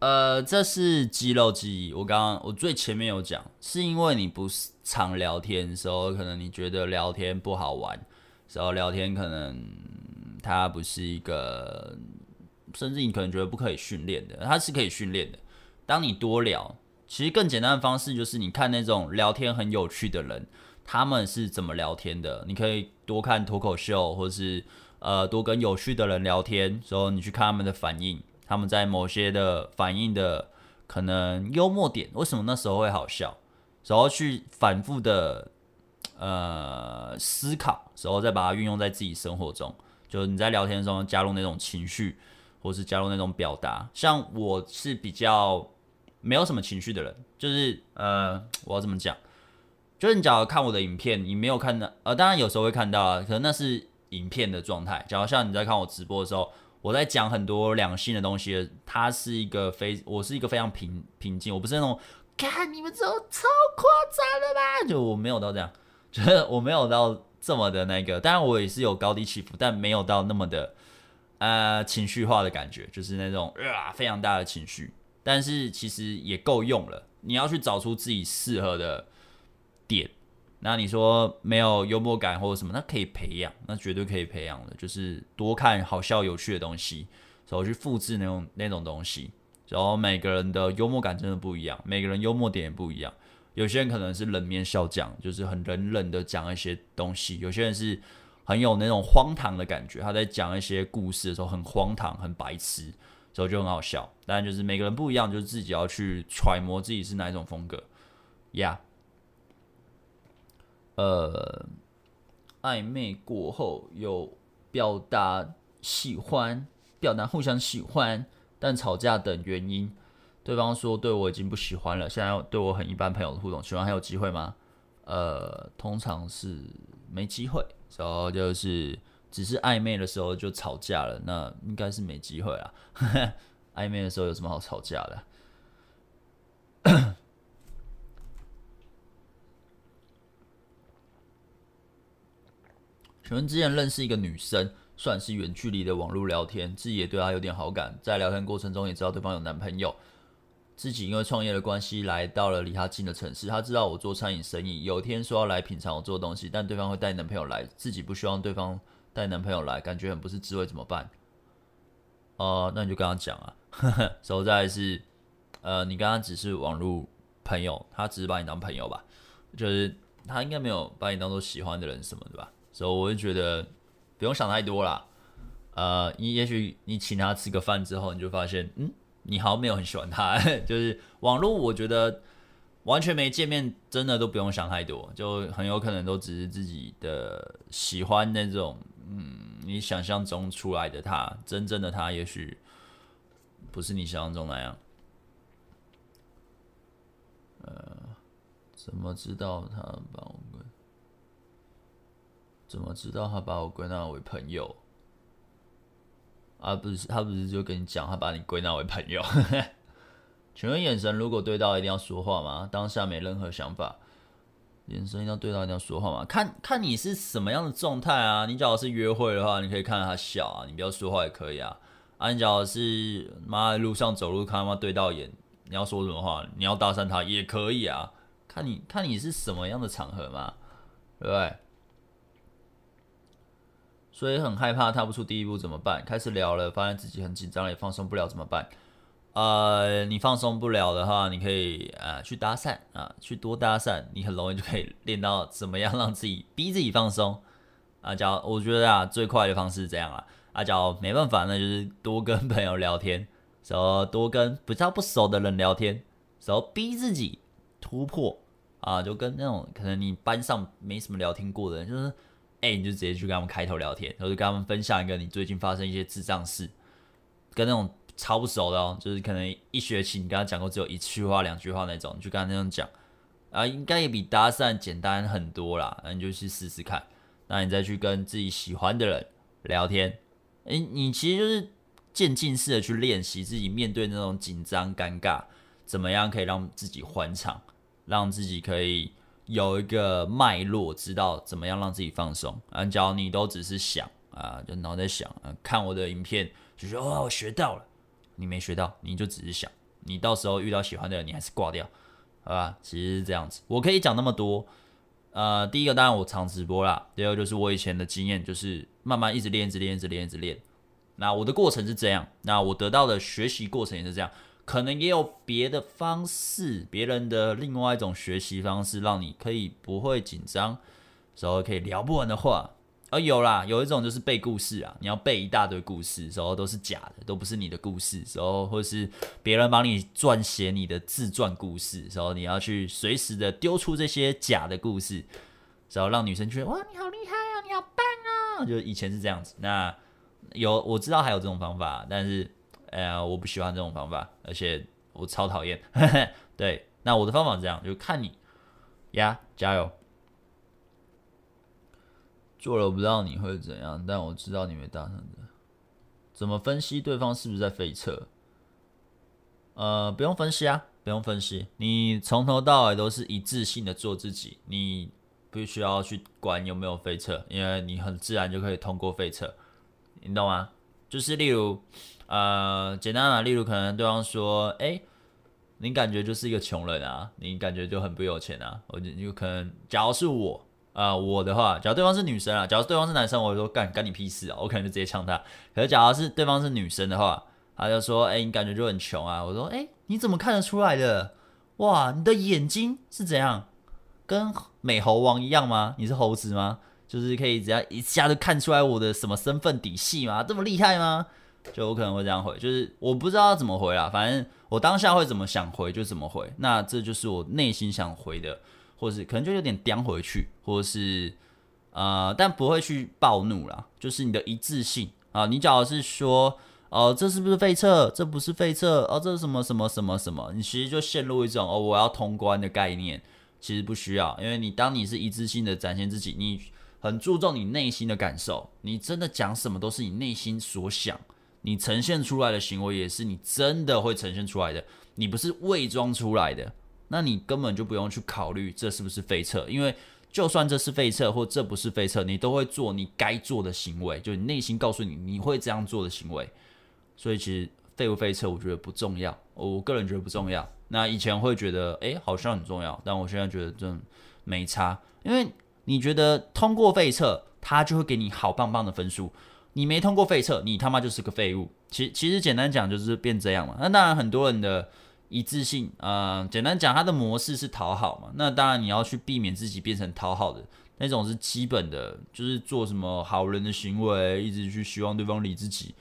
呃，这是肌肉记忆。我刚刚我最前面有讲，是因为你不常聊天的时候，可能你觉得聊天不好玩，时候聊天可能它不是一个，甚至你可能觉得不可以训练的，它是可以训练的。当你多聊，其实更简单的方式就是你看那种聊天很有趣的人，他们是怎么聊天的。你可以多看脱口秀，或是。呃，多跟有趣的人聊天，之后你去看他们的反应，他们在某些的反应的可能幽默点，为什么那时候会好笑？然后去反复的呃思考，然后再把它运用在自己生活中。就是你在聊天中加入那种情绪，或是加入那种表达。像我是比较没有什么情绪的人，就是呃，我要怎么讲？就是你假如看我的影片，你没有看到，呃，当然有时候会看到啊，可能那是。影片的状态，假如像你在看我直播的时候，我在讲很多两性的东西，它是一个非，我是一个非常平平静，我不是那种，看你们这种超夸张的吧？就我没有到这样，就是我没有到这么的那个，当然我也是有高低起伏，但没有到那么的呃情绪化的感觉，就是那种啊、非常大的情绪，但是其实也够用了。你要去找出自己适合的点。那你说没有幽默感或者什么，那可以培养，那绝对可以培养的，就是多看好笑有趣的东西，然后去复制那种那种东西。然后每个人的幽默感真的不一样，每个人幽默点也不一样。有些人可能是冷面笑匠，就是很冷冷的讲一些东西；有些人是很有那种荒唐的感觉，他在讲一些故事的时候很荒唐、很白痴，所以就很好笑。当然就是每个人不一样，就是自己要去揣摩自己是哪一种风格，呀、yeah.。呃，暧昧过后有表达喜欢，表达互相喜欢，但吵架等原因，对方说对我已经不喜欢了，现在对我很一般朋友的互动，请问还有机会吗？呃，通常是没机会，然后就是只是暧昧的时候就吵架了，那应该是没机会了。暧昧的时候有什么好吵架的？请问之前认识一个女生，算是远距离的网络聊天，自己也对她有点好感，在聊天过程中也知道对方有男朋友，自己因为创业的关系来到了离他近的城市，他知道我做餐饮生意，有天说要来品尝我做的东西，但对方会带男朋友来，自己不希望对方带男朋友来，感觉很不是滋味，怎么办？哦、那你就跟他讲啊，呵呵，然后再来是，呃，你跟他只是网络朋友，他只是把你当朋友吧，就是他应该没有把你当做喜欢的人什么的吧？所以我就觉得不用想太多啦，呃，你也许你请他吃个饭之后，你就发现，嗯，你好像没有很喜欢他，就是网络，我觉得完全没见面，真的都不用想太多，就很有可能都只是自己的喜欢那种，嗯，你想象中出来的他，真正的他也许不是你想象中那样，呃，怎么知道他把我？怎么知道他把我归纳为朋友？啊，不是，他不是就跟你讲他把你归纳为朋友？请问眼神如果对到一定要说话吗？当下没任何想法，眼神一定要对到一定要说话吗？看看你是什么样的状态啊？你假如是约会的话，你可以看着他笑啊，你不要说话也可以啊。啊，你假如是妈的路上走路看妈对到眼，你要说什么话？你要搭讪他也可以啊。看你看你是什么样的场合嘛，对不对？所以很害怕踏不出第一步怎么办？开始聊了，发现自己很紧张，也放松不了怎么办？呃，你放松不了的话，你可以啊、去搭讪啊，去多搭讪，你很容易就可以练到怎么样让自己逼自己放松啊。假如我觉得啊，最快的方式是这样啊，啊，假如没办法，那就是多跟朋友聊天，然后多跟比较不熟的人聊天，然后逼自己突破啊，就跟那种可能你班上没什么聊天过的人，就是。哎、你就直接去跟他们开头聊天，然后就跟他们分享一个你最近发生一些智障事，跟那种超不熟的哦，就是可能一学期你跟他讲过只有一句话、两句话那种，你就跟他那样讲啊，应该也比搭讪简单很多啦。那你就去试试看，那你再去跟自己喜欢的人聊天。哎、你其实就是渐进式的去练习自己面对那种紧张、尴尬，怎么样可以让自己欢场，让自己可以。有一个脉络，知道怎么样让自己放松。啊，假如你都只是想啊，就脑袋想啊，看我的影片，就说哦，我学到了。你没学到，你就只是想，你到时候遇到喜欢的人，你还是挂掉，好吧？其实是这样子。我可以讲那么多。呃，第一个当然我常直播啦，第二个就是我以前的经验，就是慢慢一直练，一直练，一直练，一直练。那我的过程是这样，那我得到的学习过程也是这样。可能也有别的方式，别人的另外一种学习方式，让你可以不会紧张，时候可以聊不完的话。而、哦、有啦，有一种就是背故事啊，你要背一大堆故事，时候都是假的，都不是你的故事，时候或是别人帮你撰写你的自传故事，时候你要去随时的丢出这些假的故事，然后让女生觉得哇，你好厉害啊，你好棒啊，就以前是这样子。那有我知道还有这种方法，但是。哎呀，我不喜欢这种方法，而且我超讨厌。对，那我的方法这样，就看你呀，加油。做了不知道你会怎样，但我知道你没打算的。怎么分析对方是不是在废车？呃，不用分析啊，不用分析，你从头到尾都是一致性的做自己，你不需要去管有没有废车，因为你很自然就可以通过废车，你懂吗？就是例如。呃，简单啊，例如可能对方说，哎、你感觉就是一个穷人啊，你感觉就很不有钱啊。我就有可能，假如是我，啊、我的话，假如对方是女生啊，假如对方是男生，我就说干干你屁事啊，我可能就直接呛他。可是假如是对方是女生的话，他就说，哎、你感觉就很穷啊。我说，哎、你怎么看得出来的？哇，你的眼睛是怎样？跟美猴王一样吗？你是猴子吗？就是可以只要一下就看出来我的什么身份底细吗？这么厉害吗？就我可能会这样回，就是我不知道怎么回啦，反正我当下会怎么想回就怎么回，那这就是我内心想回的，或是可能就有点颠回去，或是呃，但不会去暴怒啦，就是你的一致性啊，你假如是说哦、呃，这是不是废车？这不是废车哦，这是什么什么什么什么？你其实就陷入一种哦，我要通关的概念，其实不需要，因为你当你是一致性的展现自己，你很注重你内心的感受，你真的讲什么都是你内心所想。你呈现出来的行为也是你真的会呈现出来的，你不是伪装出来的，那你根本就不用去考虑这是不是废测，因为就算这是废测或这不是废测，你都会做你该做的行为，就你内心告诉你你会这样做的行为。所以其实废不废测，我觉得不重要，我个人觉得不重要。那以前会觉得诶，好像很重要，但我现在觉得真没差，因为你觉得通过废测，他就会给你好棒棒的分数。你没通过废测，你他妈就是个废物。其其实简单讲就是变这样嘛。那当然很多人的一致性，呃，简单讲他的模式是讨好嘛。那当然你要去避免自己变成讨好的那种是基本的，就是做什么好人的行为，一直去希望对方理自己。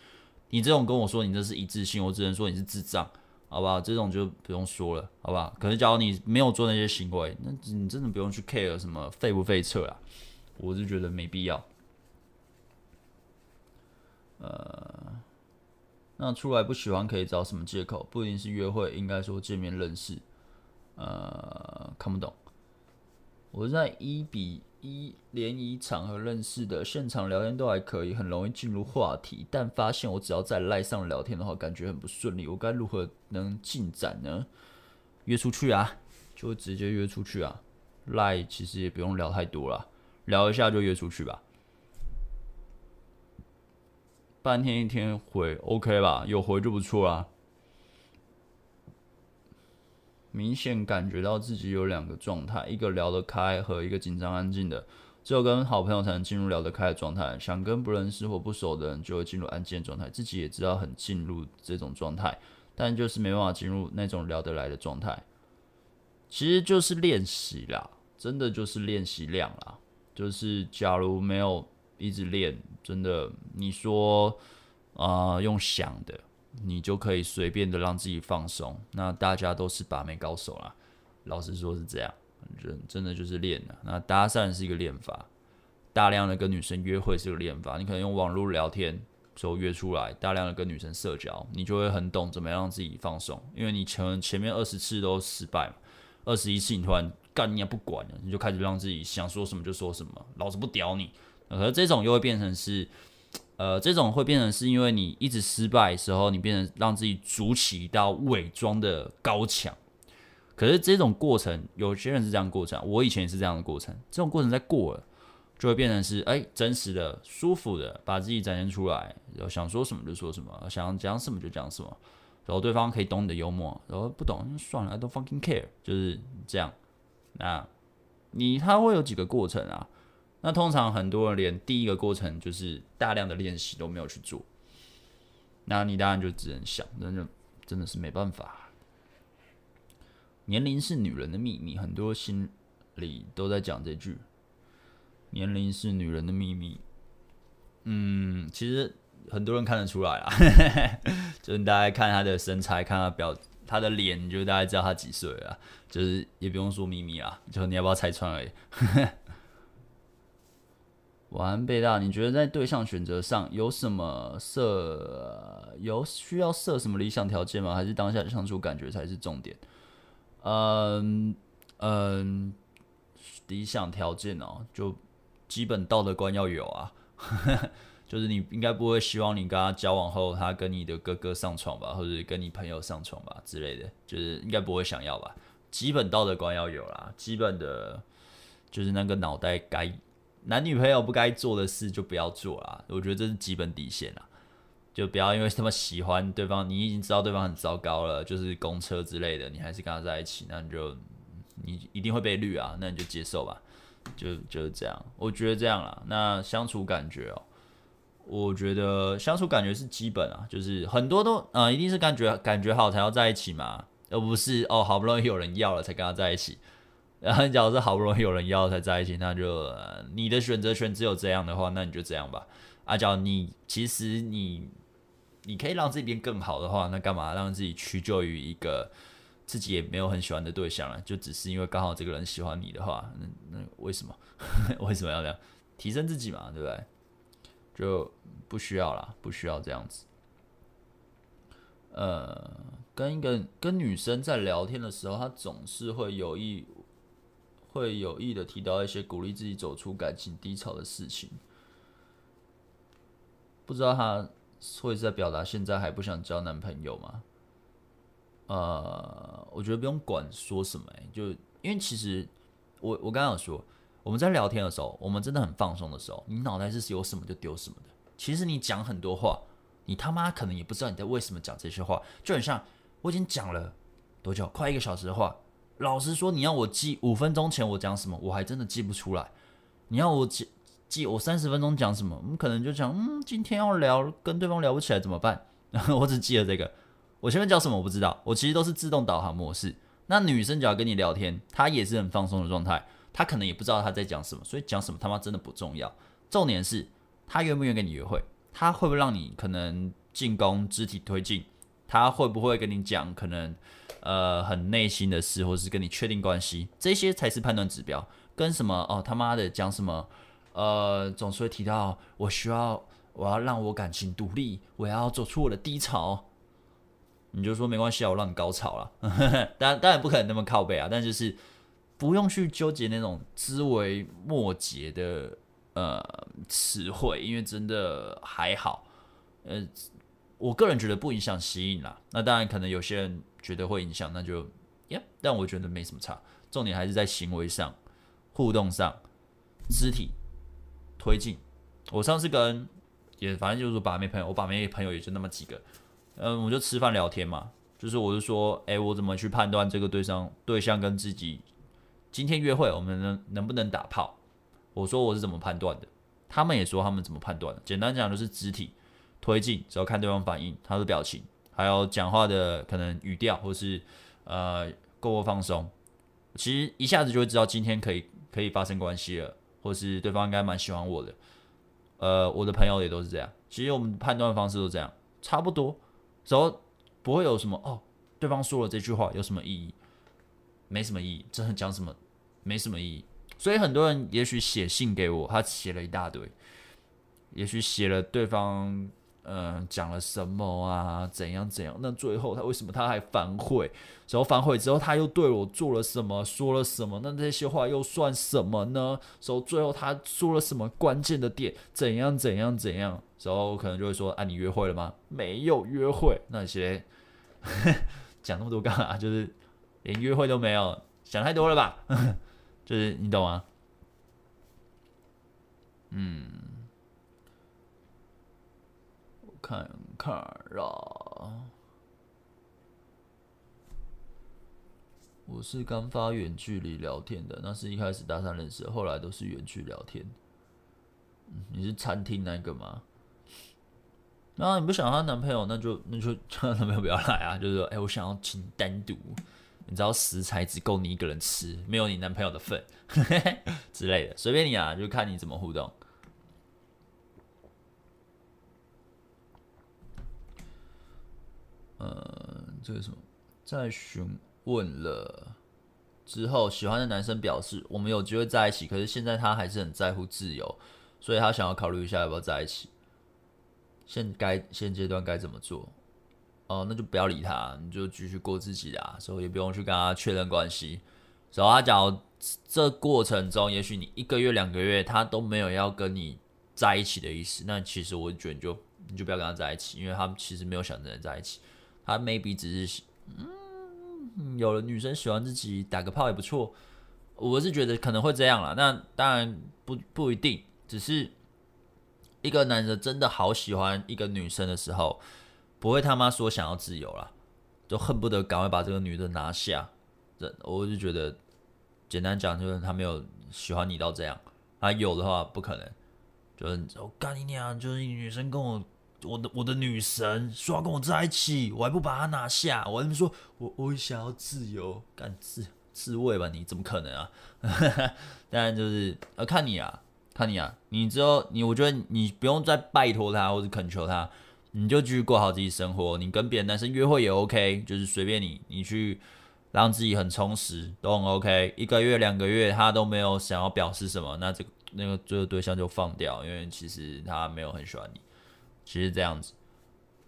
你这种跟我说你这是一致性，我只能说你是智障，好不好？这种就不用说了，好不好？可是假如你没有做那些行为，那你真的不用去 care 什么废不废测啊。我是觉得没必要。呃，那出来不喜欢可以找什么借口？不一定是约会，应该说见面认识。呃，看不懂。我在一比一联谊场合认识的，现场聊天都还可以，很容易进入话题。但发现我只要在赖上聊天的话，感觉很不顺利。我该如何能进展呢？约出去啊，就直接约出去啊。赖其实也不用聊太多了，聊一下就约出去吧。半天一天回，OK 吧？有回就不错啦。明显感觉到自己有两个状态，一个聊得开和一个紧张安静的。只有跟好朋友才能进入聊得开的状态。想跟不认识或不熟的人，就会进入安静的状态。自己也知道很进入这种状态，但就是没办法进入那种聊得来的状态。其实就是练习啦，真的就是练习量啦。就是假如没有一直练，真的你说啊、用想的，你就可以随便的让自己放松。那大家都是把妹高手啦，老实说是这样。真真的就是练的，那搭讪是一个练法，大量的跟女生约会是个练法。你可能用网络聊天时候约出来，大量的跟女生社交，你就会很懂怎么样让自己放松。因为你前前面二十次都失败嘛，二十一次你突然干你也不管了，你就开始让自己想说什么就说什么，老子不屌你。而这种又会变成是，呃，这种会变成是因为你一直失败时候，你变成让自己筑起一道伪装的高墙。可是这种过程，有些人是这样过程，我以前也是这样的过程。这种过程在过了，就会变成是哎、真实的、舒服的，把自己展现出来，然后想说什么就说什么，想讲什么就讲什么，然后对方可以懂你的幽默，然后不懂算了，I don't fucking care，就是这样。那你他会有几个过程啊？那通常很多人连第一个过程就是大量的练习都没有去做，那你当然就只能想，那就真的是没办法。年龄是女人的秘密，很多心里都在讲这句。年龄是女人的秘密。嗯，其实很多人看得出来啊，就是大家看她的身材，看她表，她的脸，就大概知道她几岁了。就是也不用说秘密啊，就你要不要拆穿而已。晚安，贝大，你觉得在对象选择上有什么设，有需要设什么理想条件吗？还是当下相处感觉才是重点？嗯嗯，理想条件哦，就基本道德观要有啊，就是你应该不会希望你跟他交往后，他跟你的哥哥上床吧，或者跟你朋友上床吧之类的，就是应该不会想要吧。基本道德观要有啦，基本的，就是那个脑袋该男女朋友不该做的事就不要做啦，我觉得这是基本底线啦。就不要因为他们喜欢对方，你已经知道对方很糟糕了，就是公车之类的，你还是跟他在一起，那你就你一定会被绿啊，那你就接受吧，就就是这样，我觉得这样啦。那相处感觉哦，我觉得相处感觉是基本啊，就是很多都啊、一定是感觉感觉好才要在一起嘛，而不是哦好不容易有人要了才跟他在一起。然后你假如是好不容易有人要才在一起，那就、你的选择权只有这样的话，那你就这样吧。啊，娇你其实你。你可以让自己变更好的话，那干嘛让自己屈就于一个自己也没有很喜欢的对象呢？就只是因为刚好这个人喜欢你的话，那那为什么？为什么要这样？提升自己嘛，对不对？就不需要啦，不需要这样子。呃，跟一个跟女生在聊天的时候，她总是会有意会有意的提到一些鼓励自己走出感情低潮的事情，不知道他。会在表达现在还不想交男朋友吗？呃，我觉得不用管说什么、就因为其实我我刚刚有说，我们在聊天的时候，我们真的很放松的时候，你脑袋是有什么就丢什么的。其实你讲很多话，你他妈可能也不知道你在为什么讲这些话，就很像我已经讲了多久，快一个小时的话，老实说，你要我记五分钟前我讲什么，我还真的记不出来。你要我记。记我三十分钟讲什么，我们可能就讲，嗯，今天要聊跟对方聊不起来怎么办？然 后我只记得这个，我前面讲什么我不知道，我其实都是自动导航模式。那女生只要跟你聊天，她也是很放松的状态，她可能也不知道她在讲什么，所以讲什么他妈真的不重要。重点是她愿不愿意跟你约会，她会不会让你可能进攻肢体推进，她会不会跟你讲可能呃很内心的事，或是跟你确定关系，这些才是判断指标。跟什么哦他妈的讲什么？呃，总是会提到我需要，我要让我感情独立，我要走出我的低潮。你就说没关系啊，我让你高潮了。当然，当然不可能那么靠背啊，但就是不用去纠结那种枝微末节的呃词汇，因为真的还好。呃，我个人觉得不影响吸引啦。那当然，可能有些人觉得会影响，那就呀，但我觉得没什么差。重点还是在行为上、互动上、肢体。推进，我上次跟也反正就是把妹朋友，我把妹朋友也就那么几个，嗯，我就吃饭聊天嘛，就是我就说，哎、我怎么去判断这个对象对象跟自己今天约会，我们能能不能打炮？我说我是怎么判断的，他们也说他们怎么判断的。简单讲就是肢体推进，只要看对方反应，他的表情，还有讲话的可能语调，或是呃够不放松，其实一下子就会知道今天可以可以发生关系了，或是对方应该蛮喜欢我的。呃，我的朋友也都是这样。其实我们判断方式都这样，差不多，然后不会有什么哦，对方说了这句话有什么意义？没什么意义，这讲什么？没什么意义。所以很多人也许写信给我，他写了一大堆，也许写了对方。嗯，讲了什么啊？怎样怎样？那最后他为什么他还反悔？然后反悔之后他又对我做了什么？说了什么？那这些话又算什么呢？然后最后他说了什么关键的点？怎样怎样怎样？然后可能就会说：啊，你约会了吗？没有约会。那些 讲那么多干嘛？就是连约会都没有，想太多了吧？就是你懂吗？嗯。看看啦，我是刚发远距离聊天的，那是一开始搭讪认识，后来都是远距聊天。你是餐厅那个吗？那你不想她男朋友，那就那就叫她男朋友不要来啊！就是说，哎、我想要请单独，你知道食材只够你一个人吃，没有你男朋友的份 之类的，随便你啊，就看你怎么互动。呃，这个什么，在询问了之后，喜欢的男生表示我们有机会在一起，可是现在他还是很在乎自由，所以他想要考虑一下要不要在一起。现该现阶段该怎么做？哦，那就不要理他，你就继续过自己的啊，所以也不用去跟他确认关系。然后他讲这过程中，也许你一个月两个月他都没有要跟你在一起的意思，那其实我觉得你就你就不要跟他在一起，因为他其实没有想着在一起。他 maybe 只是，嗯，有了女生喜欢自己，打个炮也不错。我是觉得可能会这样啦。那当然不不一定，只是一个男的真的好喜欢一个女生的时候，不会他妈说想要自由啦，就恨不得赶快把这个女的拿下。这我就觉得，简单讲就是他没有喜欢你到这样。他有的话不可能，就是我干你娘，就是女生跟我。我的我的女神说要跟我在一起，我还不把她拿下，我还没说我我想要自由，干自自慰吧？你怎么可能啊？当然就是呃看你啊，看你啊，你之后你我觉得你不用再拜托他或者恳求他，你就继续过好自己生活。你跟别的男生约会也 OK，就是随便你，你去让自己很充实都很 OK。一个月两个月他都没有想要表示什么，那这个那个这个对象就放掉，因为其实他没有很喜欢你。其实这样子，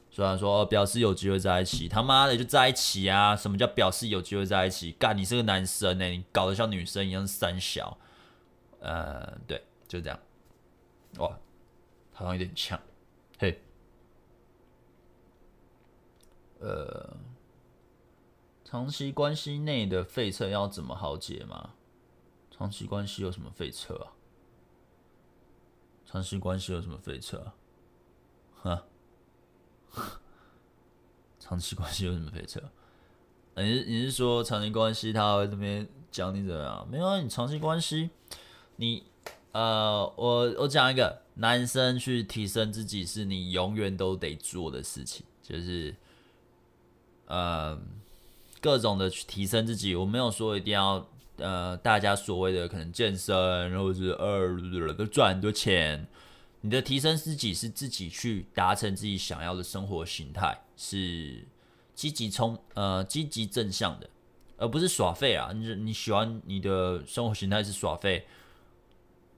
虽然说表示有机会在一起，他妈的就在一起啊！什么叫表示有机会在一起？干，你是个男生呢，你搞得像女生一样三小。呃，对，就这样。哇，好像有点呛。嘿，呃，长期关系内的废车要怎么好解吗？长期关系有什么废车啊？长期关系有什么废车啊？啊，长期关系有什么飞车？你是你是说长期关系他会这边讲你怎么样？没有啊，你长期关系，你呃，我我讲一个，男生去提升自己是你永远都得做的事情，就是呃各种的去提升自己。我没有说一定要呃大家所谓的可能健身，然后是呃都赚很多钱。你的提升自己是自己去达成自己想要的生活形态，是积极冲呃积极正向的，而不是耍废啊！你你喜欢你的生活形态是耍废，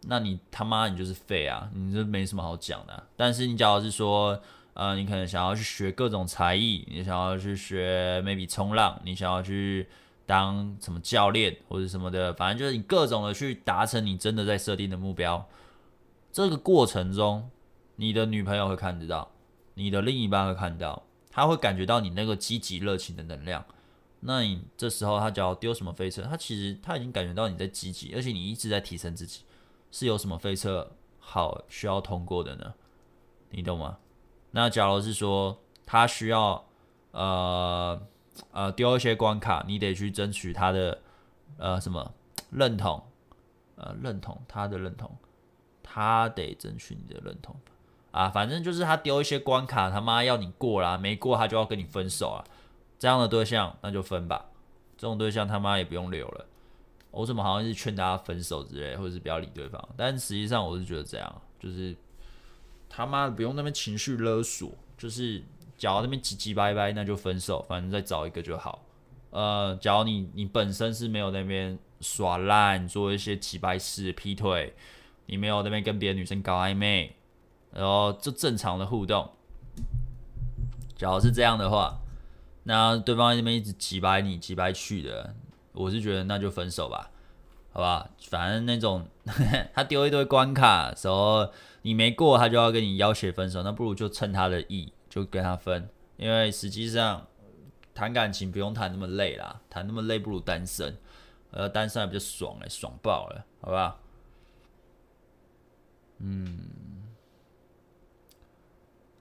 那你他妈你就是废啊！你这没什么好讲的。但是你假如是说，呃，你可能想要去学各种才艺，你想要去学 maybe 冲浪，你想要去当什么教练或者什么的，反正就是你各种的去达成你真的在设定的目标。这个过程中，你的女朋友会看得到，你的另一半会看到，他会感觉到你那个积极热情的能量。那你这时候他只要丢什么飞车，他其实他已经感觉到你在积极，而且你一直在提升自己，是有什么飞车好需要通过的呢？你懂吗？那假如是说他需要呃呃丢一些关卡，你得去争取他的呃什么认同。呃认同他的认同，他得争取你的认同啊，反正就是他丢一些关卡，他妈要你过啦，没过他就要跟你分手啊，这样的对象那就分吧，这种对象他妈也不用留了。我怎么好像是劝大家分手之类，或者是不要理对方，但实际上我是觉得这样，就是他妈不用那边情绪勒索，就是假如那边唧唧歪歪，那就分手，反正再找一个就好。呃，假如你你本身是没有那边耍烂，做一些奇葩事、劈腿，你没有那边跟别的女生搞暧昧，然后就正常的互动。假如是这样的话，那对方那边一直挤白你、挤白去的，我是觉得那就分手吧，好吧？反正那种 他丢一堆关卡，时候你没过，他就要跟你要挟分手，那不如就趁他的意，就跟他分，因为实际上。谈感情不用谈那么累啦，谈那么累不如单身，呃，单身还比较爽哎、爽爆了，好不好？嗯，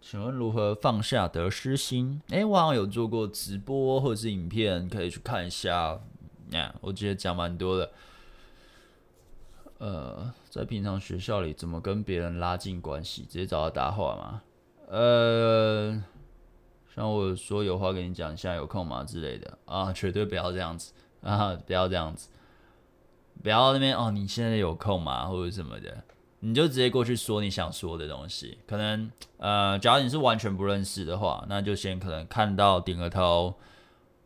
请问如何放下得失心？哎、我好像有做过直播或者是影片，可以去看一下。那、我记得讲蛮多的。呃，在平常学校里怎么跟别人拉近关系？直接找他搭话吗？呃。像我说有话跟你讲，现在有空吗之类的啊，绝对不要这样子啊，不要这样子，不要那边哦，你现在有空吗或者什么的，你就直接过去说你想说的东西。可能呃，假如你是完全不认识的话，那就先可能看到点个头。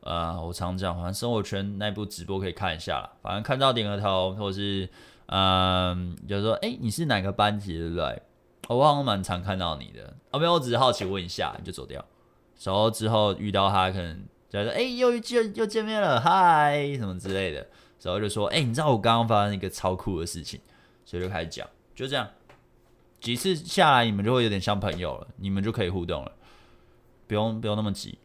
呃，我常讲，反正生活圈那部直播可以看一下啦，反正看到点个头，或者是嗯，就是说，哎，你是哪个班级对不对？我好像蛮常看到你的。哦，没有，我只是好奇问一下，你就走掉。然后之后遇到他，可能就说：“哎，又见又见面了，嗨，什么之类的。”然后就说：“哎，你知道我刚刚发生一个超酷的事情。”所以就开始讲，就这样几次下来，你们就会有点像朋友了，你们就可以互动了，不用不用那么急。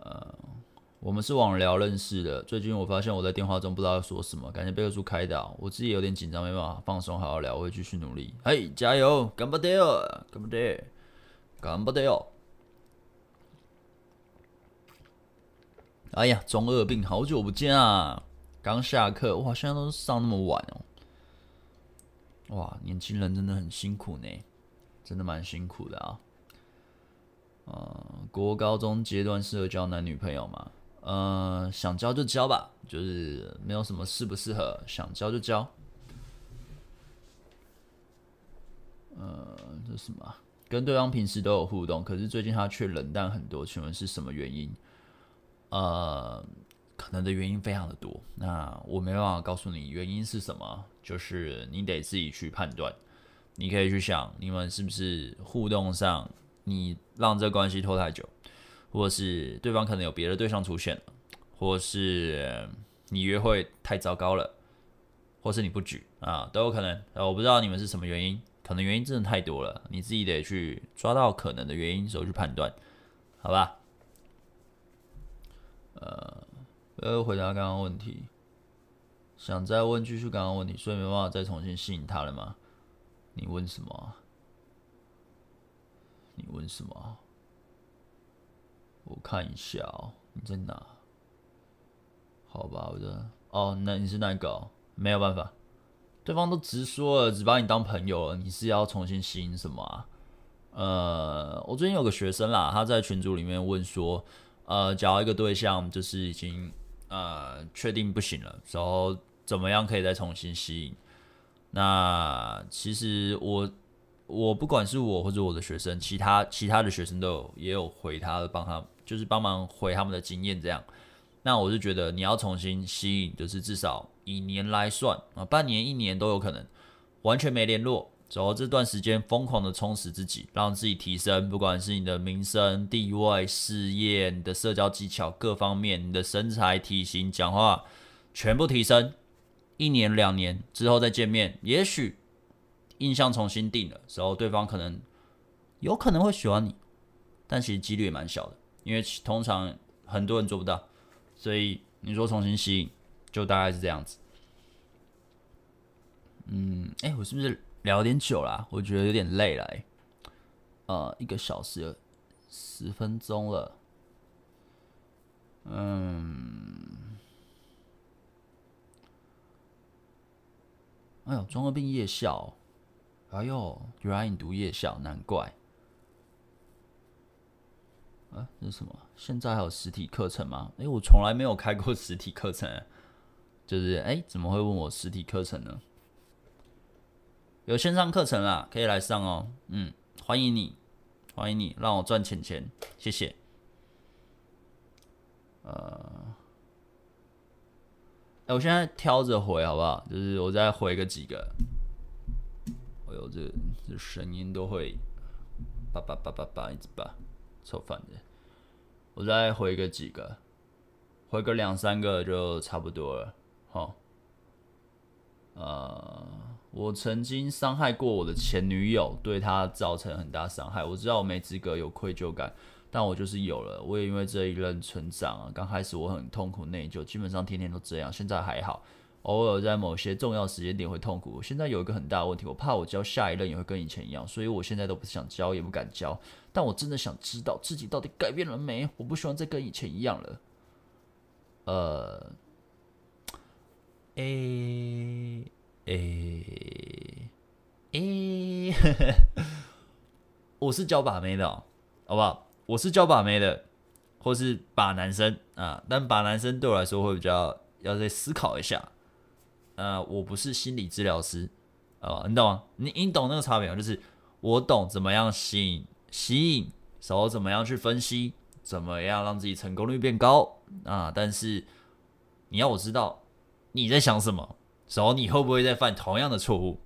呃，我们是网聊认识的。最近我发现我在电话中不知道要说什么，感觉贝克书开导，我自己有点紧张，没办法放松好好聊，我会继续努力。嘿，加油，干不掉，干不掉。干不得哦！哎呀，中二病，好久不见啊！刚下课，哇，现在都上那么晚哦。哇，年轻人真的很辛苦呢，真的蛮辛苦的啊。呃，国高中阶段适合交男女朋友吗？呃，想交就交吧，就是没有什么适不适合，想交就交。呃，这什么？跟对方平时都有互动，可是最近他却冷淡很多，请问是什么原因？呃，可能的原因非常的多，那我没办法告诉你原因是什么，就是你得自己去判断。你可以去想，你们是不是互动上你让这关系拖太久，或是对方可能有别的对象出现了，或是你约会太糟糕了，或是你不举啊，都有可能。我不知道你们是什么原因。可能原因真的太多了，你自己得去抓到可能的原因，时候去判断，好吧？呃，呃，回答刚刚问题，想再问继续刚刚问题，所以没办法再重新吸引他了吗？你问什么？你问什么？我看一下哦，你在哪？好吧，我的哦，那你是哪个？没有办法。对方都直说了，只把你当朋友了，你是要重新吸引什么啊？呃，我最近有个学生啦，他在群组里面问说，呃，找一个对象就是已经呃确定不行了，然后怎么样可以再重新吸引？那其实我我不管是我或者我的学生，其他其他的学生都有也有回他的帮他就是帮忙回他们的经验这样。那我是觉得你要重新吸引，就是至少。以年来算啊，半年、一年都有可能完全没联络，然后这段时间疯狂的充实自己，让自己提升，不管是你的名声、地位、事业、你的社交技巧各方面，你的身材、体型、讲话全部提升。一年、两年之后再见面，也许印象重新定了，时候对方可能有可能会喜欢你，但其实几率也蛮小的，因为通常很多人做不到，所以你说重新吸引。就大概是这样子，嗯，哎、我是不是聊点久了？我觉得有点累了，欸，呃，一个小时十分钟了，嗯，哎呦，中二病夜校，哎呦，原来你读夜校，难怪。啊，这是什么？现在还有实体课程吗？哎，我从来没有开过实体课程，就是哎，怎么会问我实体课程呢？有线上课程啦，可以来上哦。嗯，欢迎你，欢迎你，让我赚钱钱，谢谢。呃。我现在挑着回好不好？就是我再回个几个，哎呦，这这声音都会叭叭叭叭叭一直叭，臭烦的。我再回个几个，回个两三个就差不多了。好，呃，我曾经伤害过我的前女友，对她造成很大伤害。我知道我没资格有愧疚感。但我就是有了，我也因为这一任成长啊。刚开始我很痛苦内疚，基本上天天都这样。现在还好，偶尔在某些重要时间点会痛苦。现在有一个很大的问题，我怕我交下一任也会跟以前一样，所以我现在都不想交，也不敢交。但我真的想知道自己到底改变了没？我不希望再跟以前一样了。呃，诶诶诶，我是交把妹的，好不好？我是教把妹的，或是把男生啊，但把男生对我来说会比较要再思考一下。呃，我不是心理治疗师，啊，你懂吗？你你懂那个差别吗？就是我懂怎么样吸引吸引，然后怎么样去分析，怎么样让自己成功率变高啊。但是你要我知道你在想什么，然后你会不会再犯同样的错误，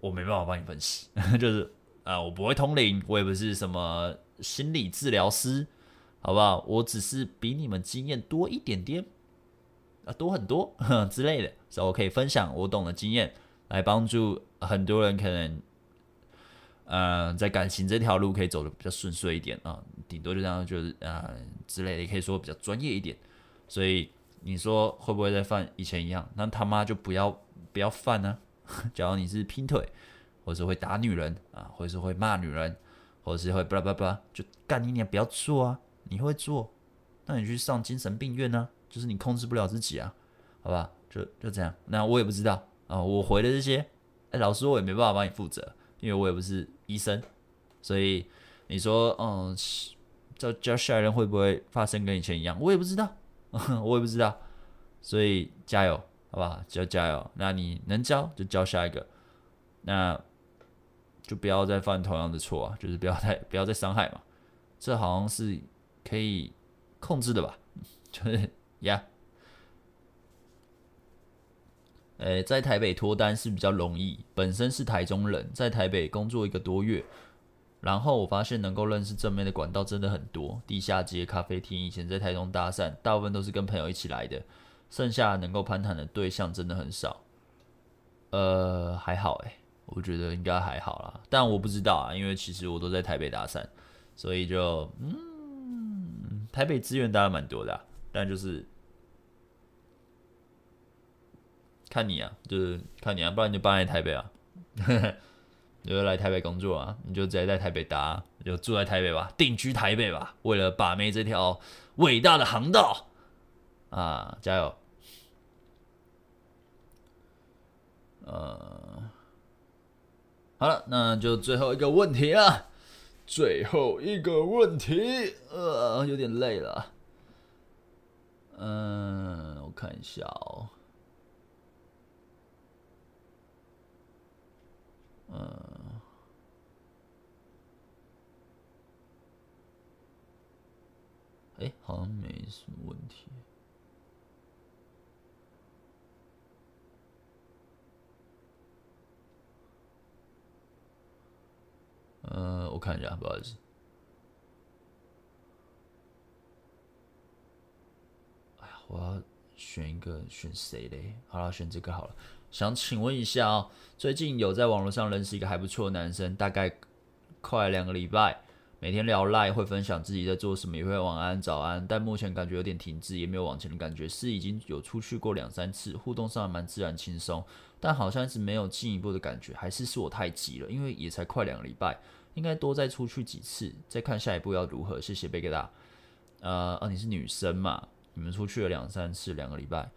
我没办法帮你分析。就是啊，我不会通灵，我也不是什么。心理治疗师，好不好？我只是比你们经验多一点点，啊，多很多呵 之类的，所以我可以分享我懂的经验，来帮助很多人，可能，嗯、呃，在感情这条路可以走的比较顺遂一点啊，顶多就这样，就是啊、呃、之类的，也可以说比较专业一点。所以你说会不会再犯以前一样？那他妈就不要不要犯呢、假如你是劈腿，或者是会打女人啊，或者是会骂女人。或者是会巴拉巴拉，就干你，你也不要做啊！你会做，那你去上精神病院呢、啊？就是你控制不了自己啊，好吧？就就这样。那我也不知道啊、我回的这些，哎，老师我也没办法帮你负责，因为我也不是医生，所以你说，嗯，教教下一任会不会发生跟以前一样？我也不知道，我也不知道，所以加油，好不好？就加油。那你能教就教下一个，那。就不要再犯同样的错啊！就是不要再不要再伤害嘛，这好像是可以控制的吧？就是 呀，诶、在台北脱单是比较容易。本身是台中人，在台北工作一个多月，然后我发现能够认识正面的管道真的很多，地下街、咖啡厅。以前在台中搭讪，大部分都是跟朋友一起来的，剩下能够攀谈的对象真的很少。呃，还好诶、我觉得应该还好啦，但我不知道啊，因为其实我都在台北搭讪，所以就嗯，台北资源当然蛮多的，但就是看你啊，就是看你啊，不然你就搬来台北啊，你就来台北工作啊，你就直接在台北搭，你就住在台北吧，定居台北吧，为了把妹这条伟大的航道啊，加油！呃。好了，那就最后一个问题了。最后一个问题，呃，有点累了。嗯，我看一下哦。嗯，哎，好像没什么问题。呃，我看一下，不好意思。哎呀，我要选一个，选谁嘞？好了，选这个好了。想请问一下哦，最近有在网络上认识一个还不错的男生，大概快两个礼拜，每天聊赖，会分享自己在做什么，也会晚安、早安，但目前感觉有点停滞，也没有往前的感觉。是已经有出去过两三次，互动上还蛮自然轻松，但好像是没有进一步的感觉，还是是我太急了？因为也才快两个礼拜。应该多再出去几次，再看下一步要如何。谢谢贝格达。呃，哦，你是女生嘛？你们出去了两三次，两个礼拜，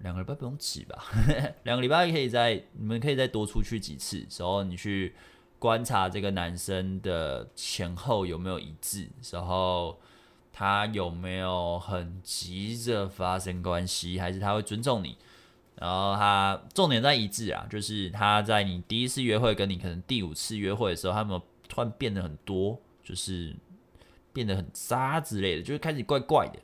两个礼拜不用挤吧？两个礼拜可以再，你们可以再多出去几次，然后你去观察这个男生的前后有没有一致，然后他有没有很急着发生关系，还是他会尊重你？然后他重点在一致啊，就是他在你第一次约会跟你可能第五次约会的时候，他有没有突然变得很多，就是变得很渣之类的，就是开始怪怪的。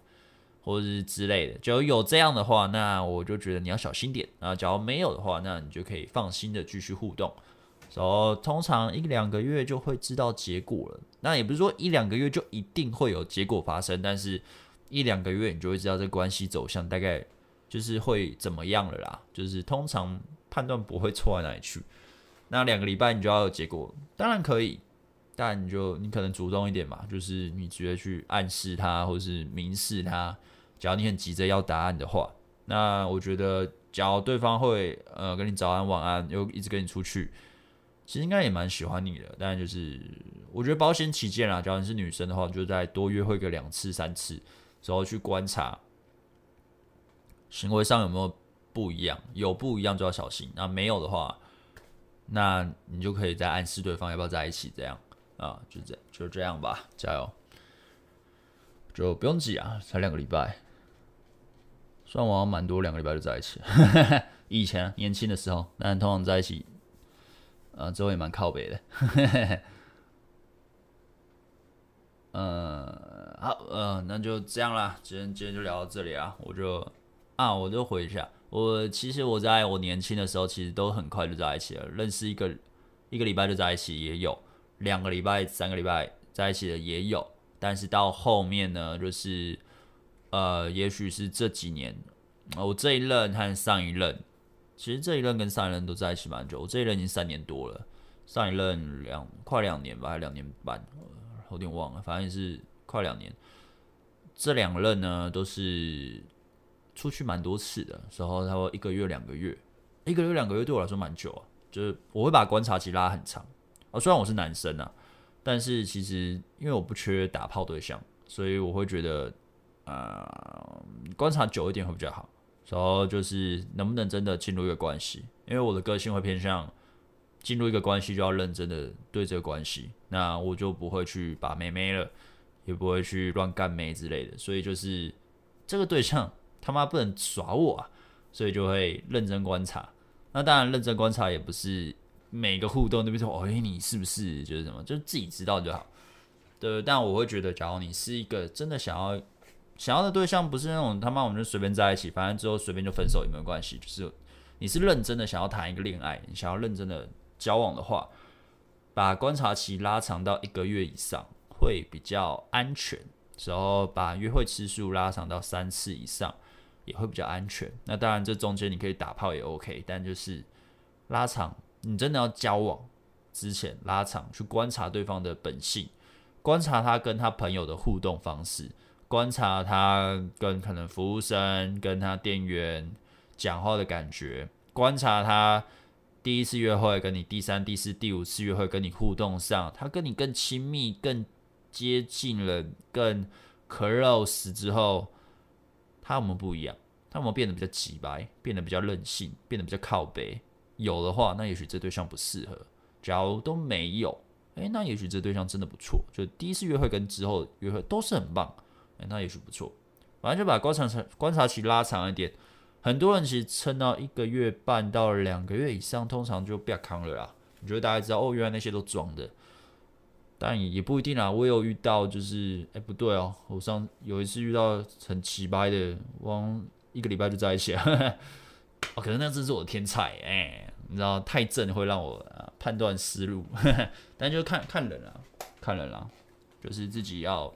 或者是之类的，就有这样的话，那我就觉得你要小心点。然后，假如没有的话，那你就可以放心的继续互动。然后，通常一两个月就会知道结果了。那也不是说一两个月就一定会有结果发生，但是一两个月你就会知道这关系走向大概就是会怎么样了啦。就是通常判断不会错在哪里去。那两个礼拜你就要有结果，当然可以，但你就你可能主动一点嘛，就是你直接去暗示他，或是明示他。假如你很急着要答案的话，那我觉得，假如对方会呃跟你早安晚安，又一直跟你出去，其实应该也蛮喜欢你的。但就是我觉得保险起见啦，假如你是女生的话，就再多约会个两次三次，然后去观察行为上有没有不一样，有不一样就要小心。那没有的话，那你就可以再暗示对方要不要在一起，这样啊，就这样就这样吧，加油，就不用急啊，才两个礼拜。算我蛮多，两个礼拜就在一起。以前年轻的时候，但通常在一起，呃，之后也蛮靠北的。呃，好，呃，那就这样啦。今天今天就聊到这里啊。我就啊，我就回一下。我其实我在我年轻的时候，其实都很快就在一起了。认识一个一个礼拜就在一起也有，两个礼拜、三个礼拜在一起的也有。但是到后面呢，就是。呃，也许是这几年，我这一任和上一任，其实这一任跟上一任都在一起蛮久。我这一任已经三年多了，上一任两快两年吧，还两年半，有点忘了，反正是快两年。这两任呢，都是出去蛮多次的，时候差不多一个月、两个月，一个月、两个月对我来说蛮久啊。就是我会把观察期拉很长啊，虽然我是男生啊，但是其实因为我不缺打炮对象，所以我会觉得。呃，观察久一点会比较好。然后就是能不能真的进入一个关系，因为我的个性会偏向进入一个关系就要认真的对这个关系，那我就不会去把妹妹了，也不会去乱干妹之类的。所以就是这个对象他妈不能耍我啊，所以就会认真观察。那当然认真观察也不是每个互动都比如说，哎，你是不是就是什么，就是自己知道就好。对，但我会觉得，假如你是一个真的想要。想要的对象不是那种他妈我们就随便在一起，反正之后随便就分手也没有关系。就是你是认真的想要谈一个恋爱，你想要认真的交往的话，把观察期拉长到一个月以上会比较安全。然后把约会次数拉长到三次以上也会比较安全。那当然这中间你可以打炮也 OK，但就是拉长，你真的要交往之前拉长去观察对方的本性，观察他跟他朋友的互动方式。观察他跟可能服务生跟他店员讲话的感觉，观察他第一次约会跟你第三、第四、第五次约会跟你互动上，他跟你更亲密、更接近了、更 close 之后，他有没有不一样？他有没有变得比较直白，变得比较任性，变得比较靠北？有的话，那也许这对象不适合。假如都没有，诶，那也许这对象真的不错。就第一次约会跟之后约会都是很棒。欸、那也许不错，反正就把观察观察期拉长一点。很多人其实撑到一个月半到两个月以上，通常就不要扛了啦。你觉得大家知道哦，原来那些都装的，但也不一定啊。我有遇到，就是哎、不对哦，我上有一次遇到很奇葩的，往一个礼拜就在一起了。哦，可能那真是我的天才哎、你知道太正会让我、啊、判断失误，但就看看人啊，看人啦，就是自己要。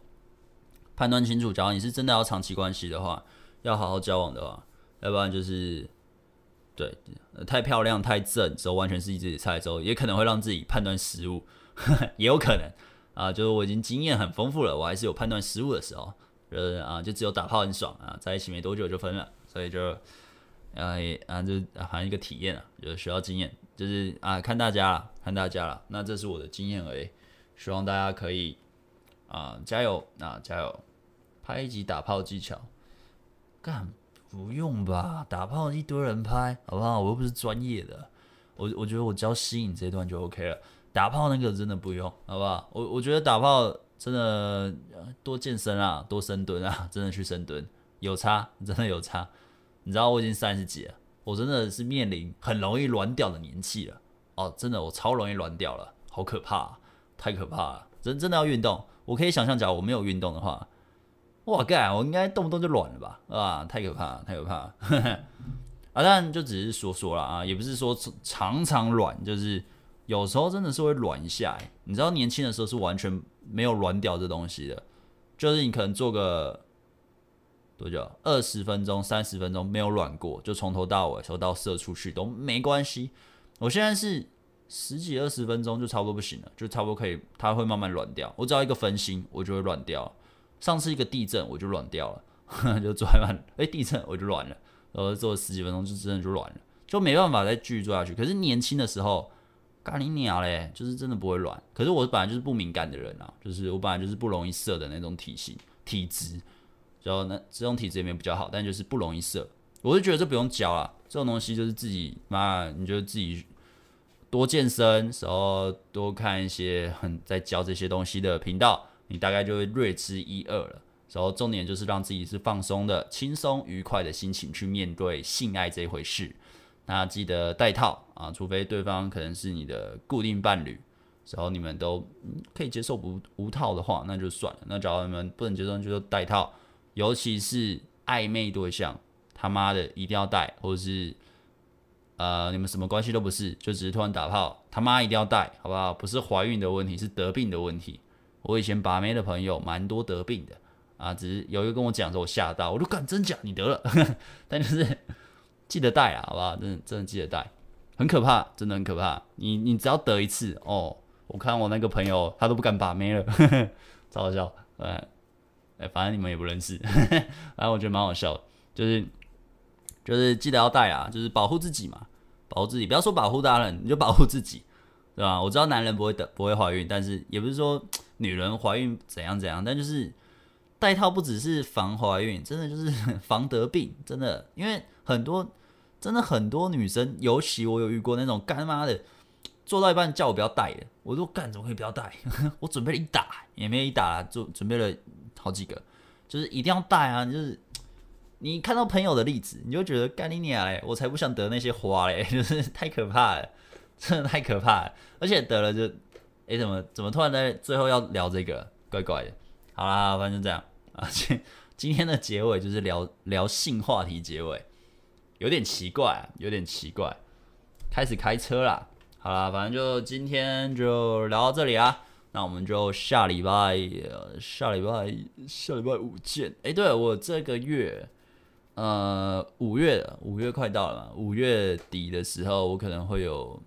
判断清楚，假如你是真的要长期关系的话，要好好交往的话，要不然就是对太漂亮、太正之后，完全是自己菜之后，也可能会让自己判断失误，也有可能啊。就是我已经经验很丰富了，我还是有判断失误的时候，就是啊，就只有打炮很爽啊，在一起没多久就分了，所以就啊啊就好像一个体验啊，就需要经验，就是啊看大家了，看大家了，那这是我的经验而已，希望大家可以。啊，加油！啊，加油！拍一集打炮技巧，干不用吧，打炮一堆人拍，好不好？我又不是专业的，我我觉得我只要吸引这段就 OK 了。打炮那个真的不用，好不好？我我觉得打炮真的多健身啊，多深蹲啊，真的去深蹲有差，真的有差。你知道我已经三十几了，我真的是面临很容易软掉的年纪了。哦，真的我超容易软掉了，好可怕，太可怕了。真真的要运动，我可以想象，假如我没有运动的话。哇干！我应该动不动就软了吧？啊，太可怕了，太可怕了！啊，但就只是说说了啊，也不是说常常软，就是有时候真的是会软一下。你知道，年轻的时候是完全没有软掉这东西的，就是你可能做个多久，二十分钟、三十分钟没有软过，就从头到尾，从到射出去都没关系。我现在是十几二十分钟就差不多不行了，就差不多可以，它会慢慢软掉。我只要一个分心，我就会软掉。上次一个地震我就软掉了，就做完，哎、欸，地震我就软了，然后做了十几分钟就真的就软了，就没办法再继续做下去。可是年轻的时候，干你娘嘞，就是真的不会软。可是我本来就是不敏感的人啊，就是我本来就是不容易射的那种体型体质，然后那这种体质也没比较好，但就是不容易射。我就觉得这不用教啊，这种东西就是自己妈，你就自己多健身，然后多看一些很在教这些东西的频道。你大概就会略知一二了，然后重点就是让自己是放松的、轻松愉快的心情去面对性爱这一回事。那记得戴套啊，除非对方可能是你的固定伴侣，然后你们都可以接受不无套的话，那就算了。那假如你们不能接受，就戴套。尤其是暧昧对象，他妈的一定要带，或者是呃你们什么关系都不是，就只是突然打炮，他妈一定要带，好不好？不是怀孕的问题，是得病的问题。我以前把妹的朋友蛮多得病的啊，只是有一个跟我讲说，我吓到，我都敢真假你得了，但就是记得带啊，好不好？真的真的记得带，很可怕，真的很可怕。你你只要得一次哦，我看我那个朋友他都不敢把妹了，超好笑。哎反正你们也不认识，反正我觉得蛮好笑的，就是就是记得要带啊，就是保护自己嘛，保护自己，不要说保护大人，你就保护自己，对吧？我知道男人不会得不会怀孕，但是也不是说。女人怀孕怎样怎样，但就是戴套不只是防怀孕，真的就是 防得病，真的。因为很多真的很多女生，尤其我有遇过那种干妈的，做到一半叫我不要戴的，我说干怎么可以不要戴？我准备了一打，也没有一打，就准备了好几个，就是一定要戴啊！就是你看到朋友的例子，你就觉得干你娘嘞，我才不想得那些花嘞，就是太可怕了，真的太可怕了，而且得了就。哎，怎么怎么突然在最后要聊这个？怪怪的。好啦，反正就这样啊。今今天的结尾就是聊聊性话题结尾，有点奇怪，有点奇怪。开始开车啦。好啦，反正就今天就聊到这里啊。那我们就下礼拜下礼拜下礼拜五见。哎，对，我这个月呃五月五月快到了嘛，五月底的时候我可能会有。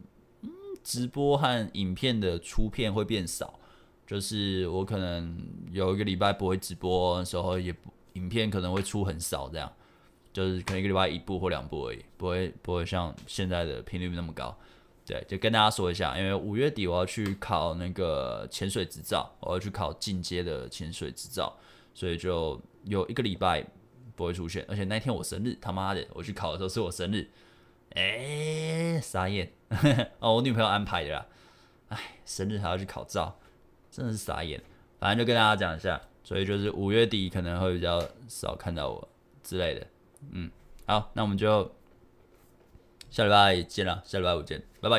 直播和影片的出片会变少，就是我可能有一个礼拜不会直播的时候，也影片可能会出很少，这样就是可能一个礼拜一部或两部而已，不会不会像现在的频率那么高。对，就跟大家说一下，因为五月底我要去考那个潜水执照，我要去考进阶的潜水执照，所以就有一个礼拜不会出现，而且那天我生日，他妈的，我去考的时候是我生日。哎、傻眼 哦！我女朋友安排的啦。哎，生日还要去考照，真的是傻眼。反正就跟大家讲一下，所以就是五月底可能会比较少看到我之类的。嗯，好，那我们就下礼拜见了，下礼拜五见，拜拜。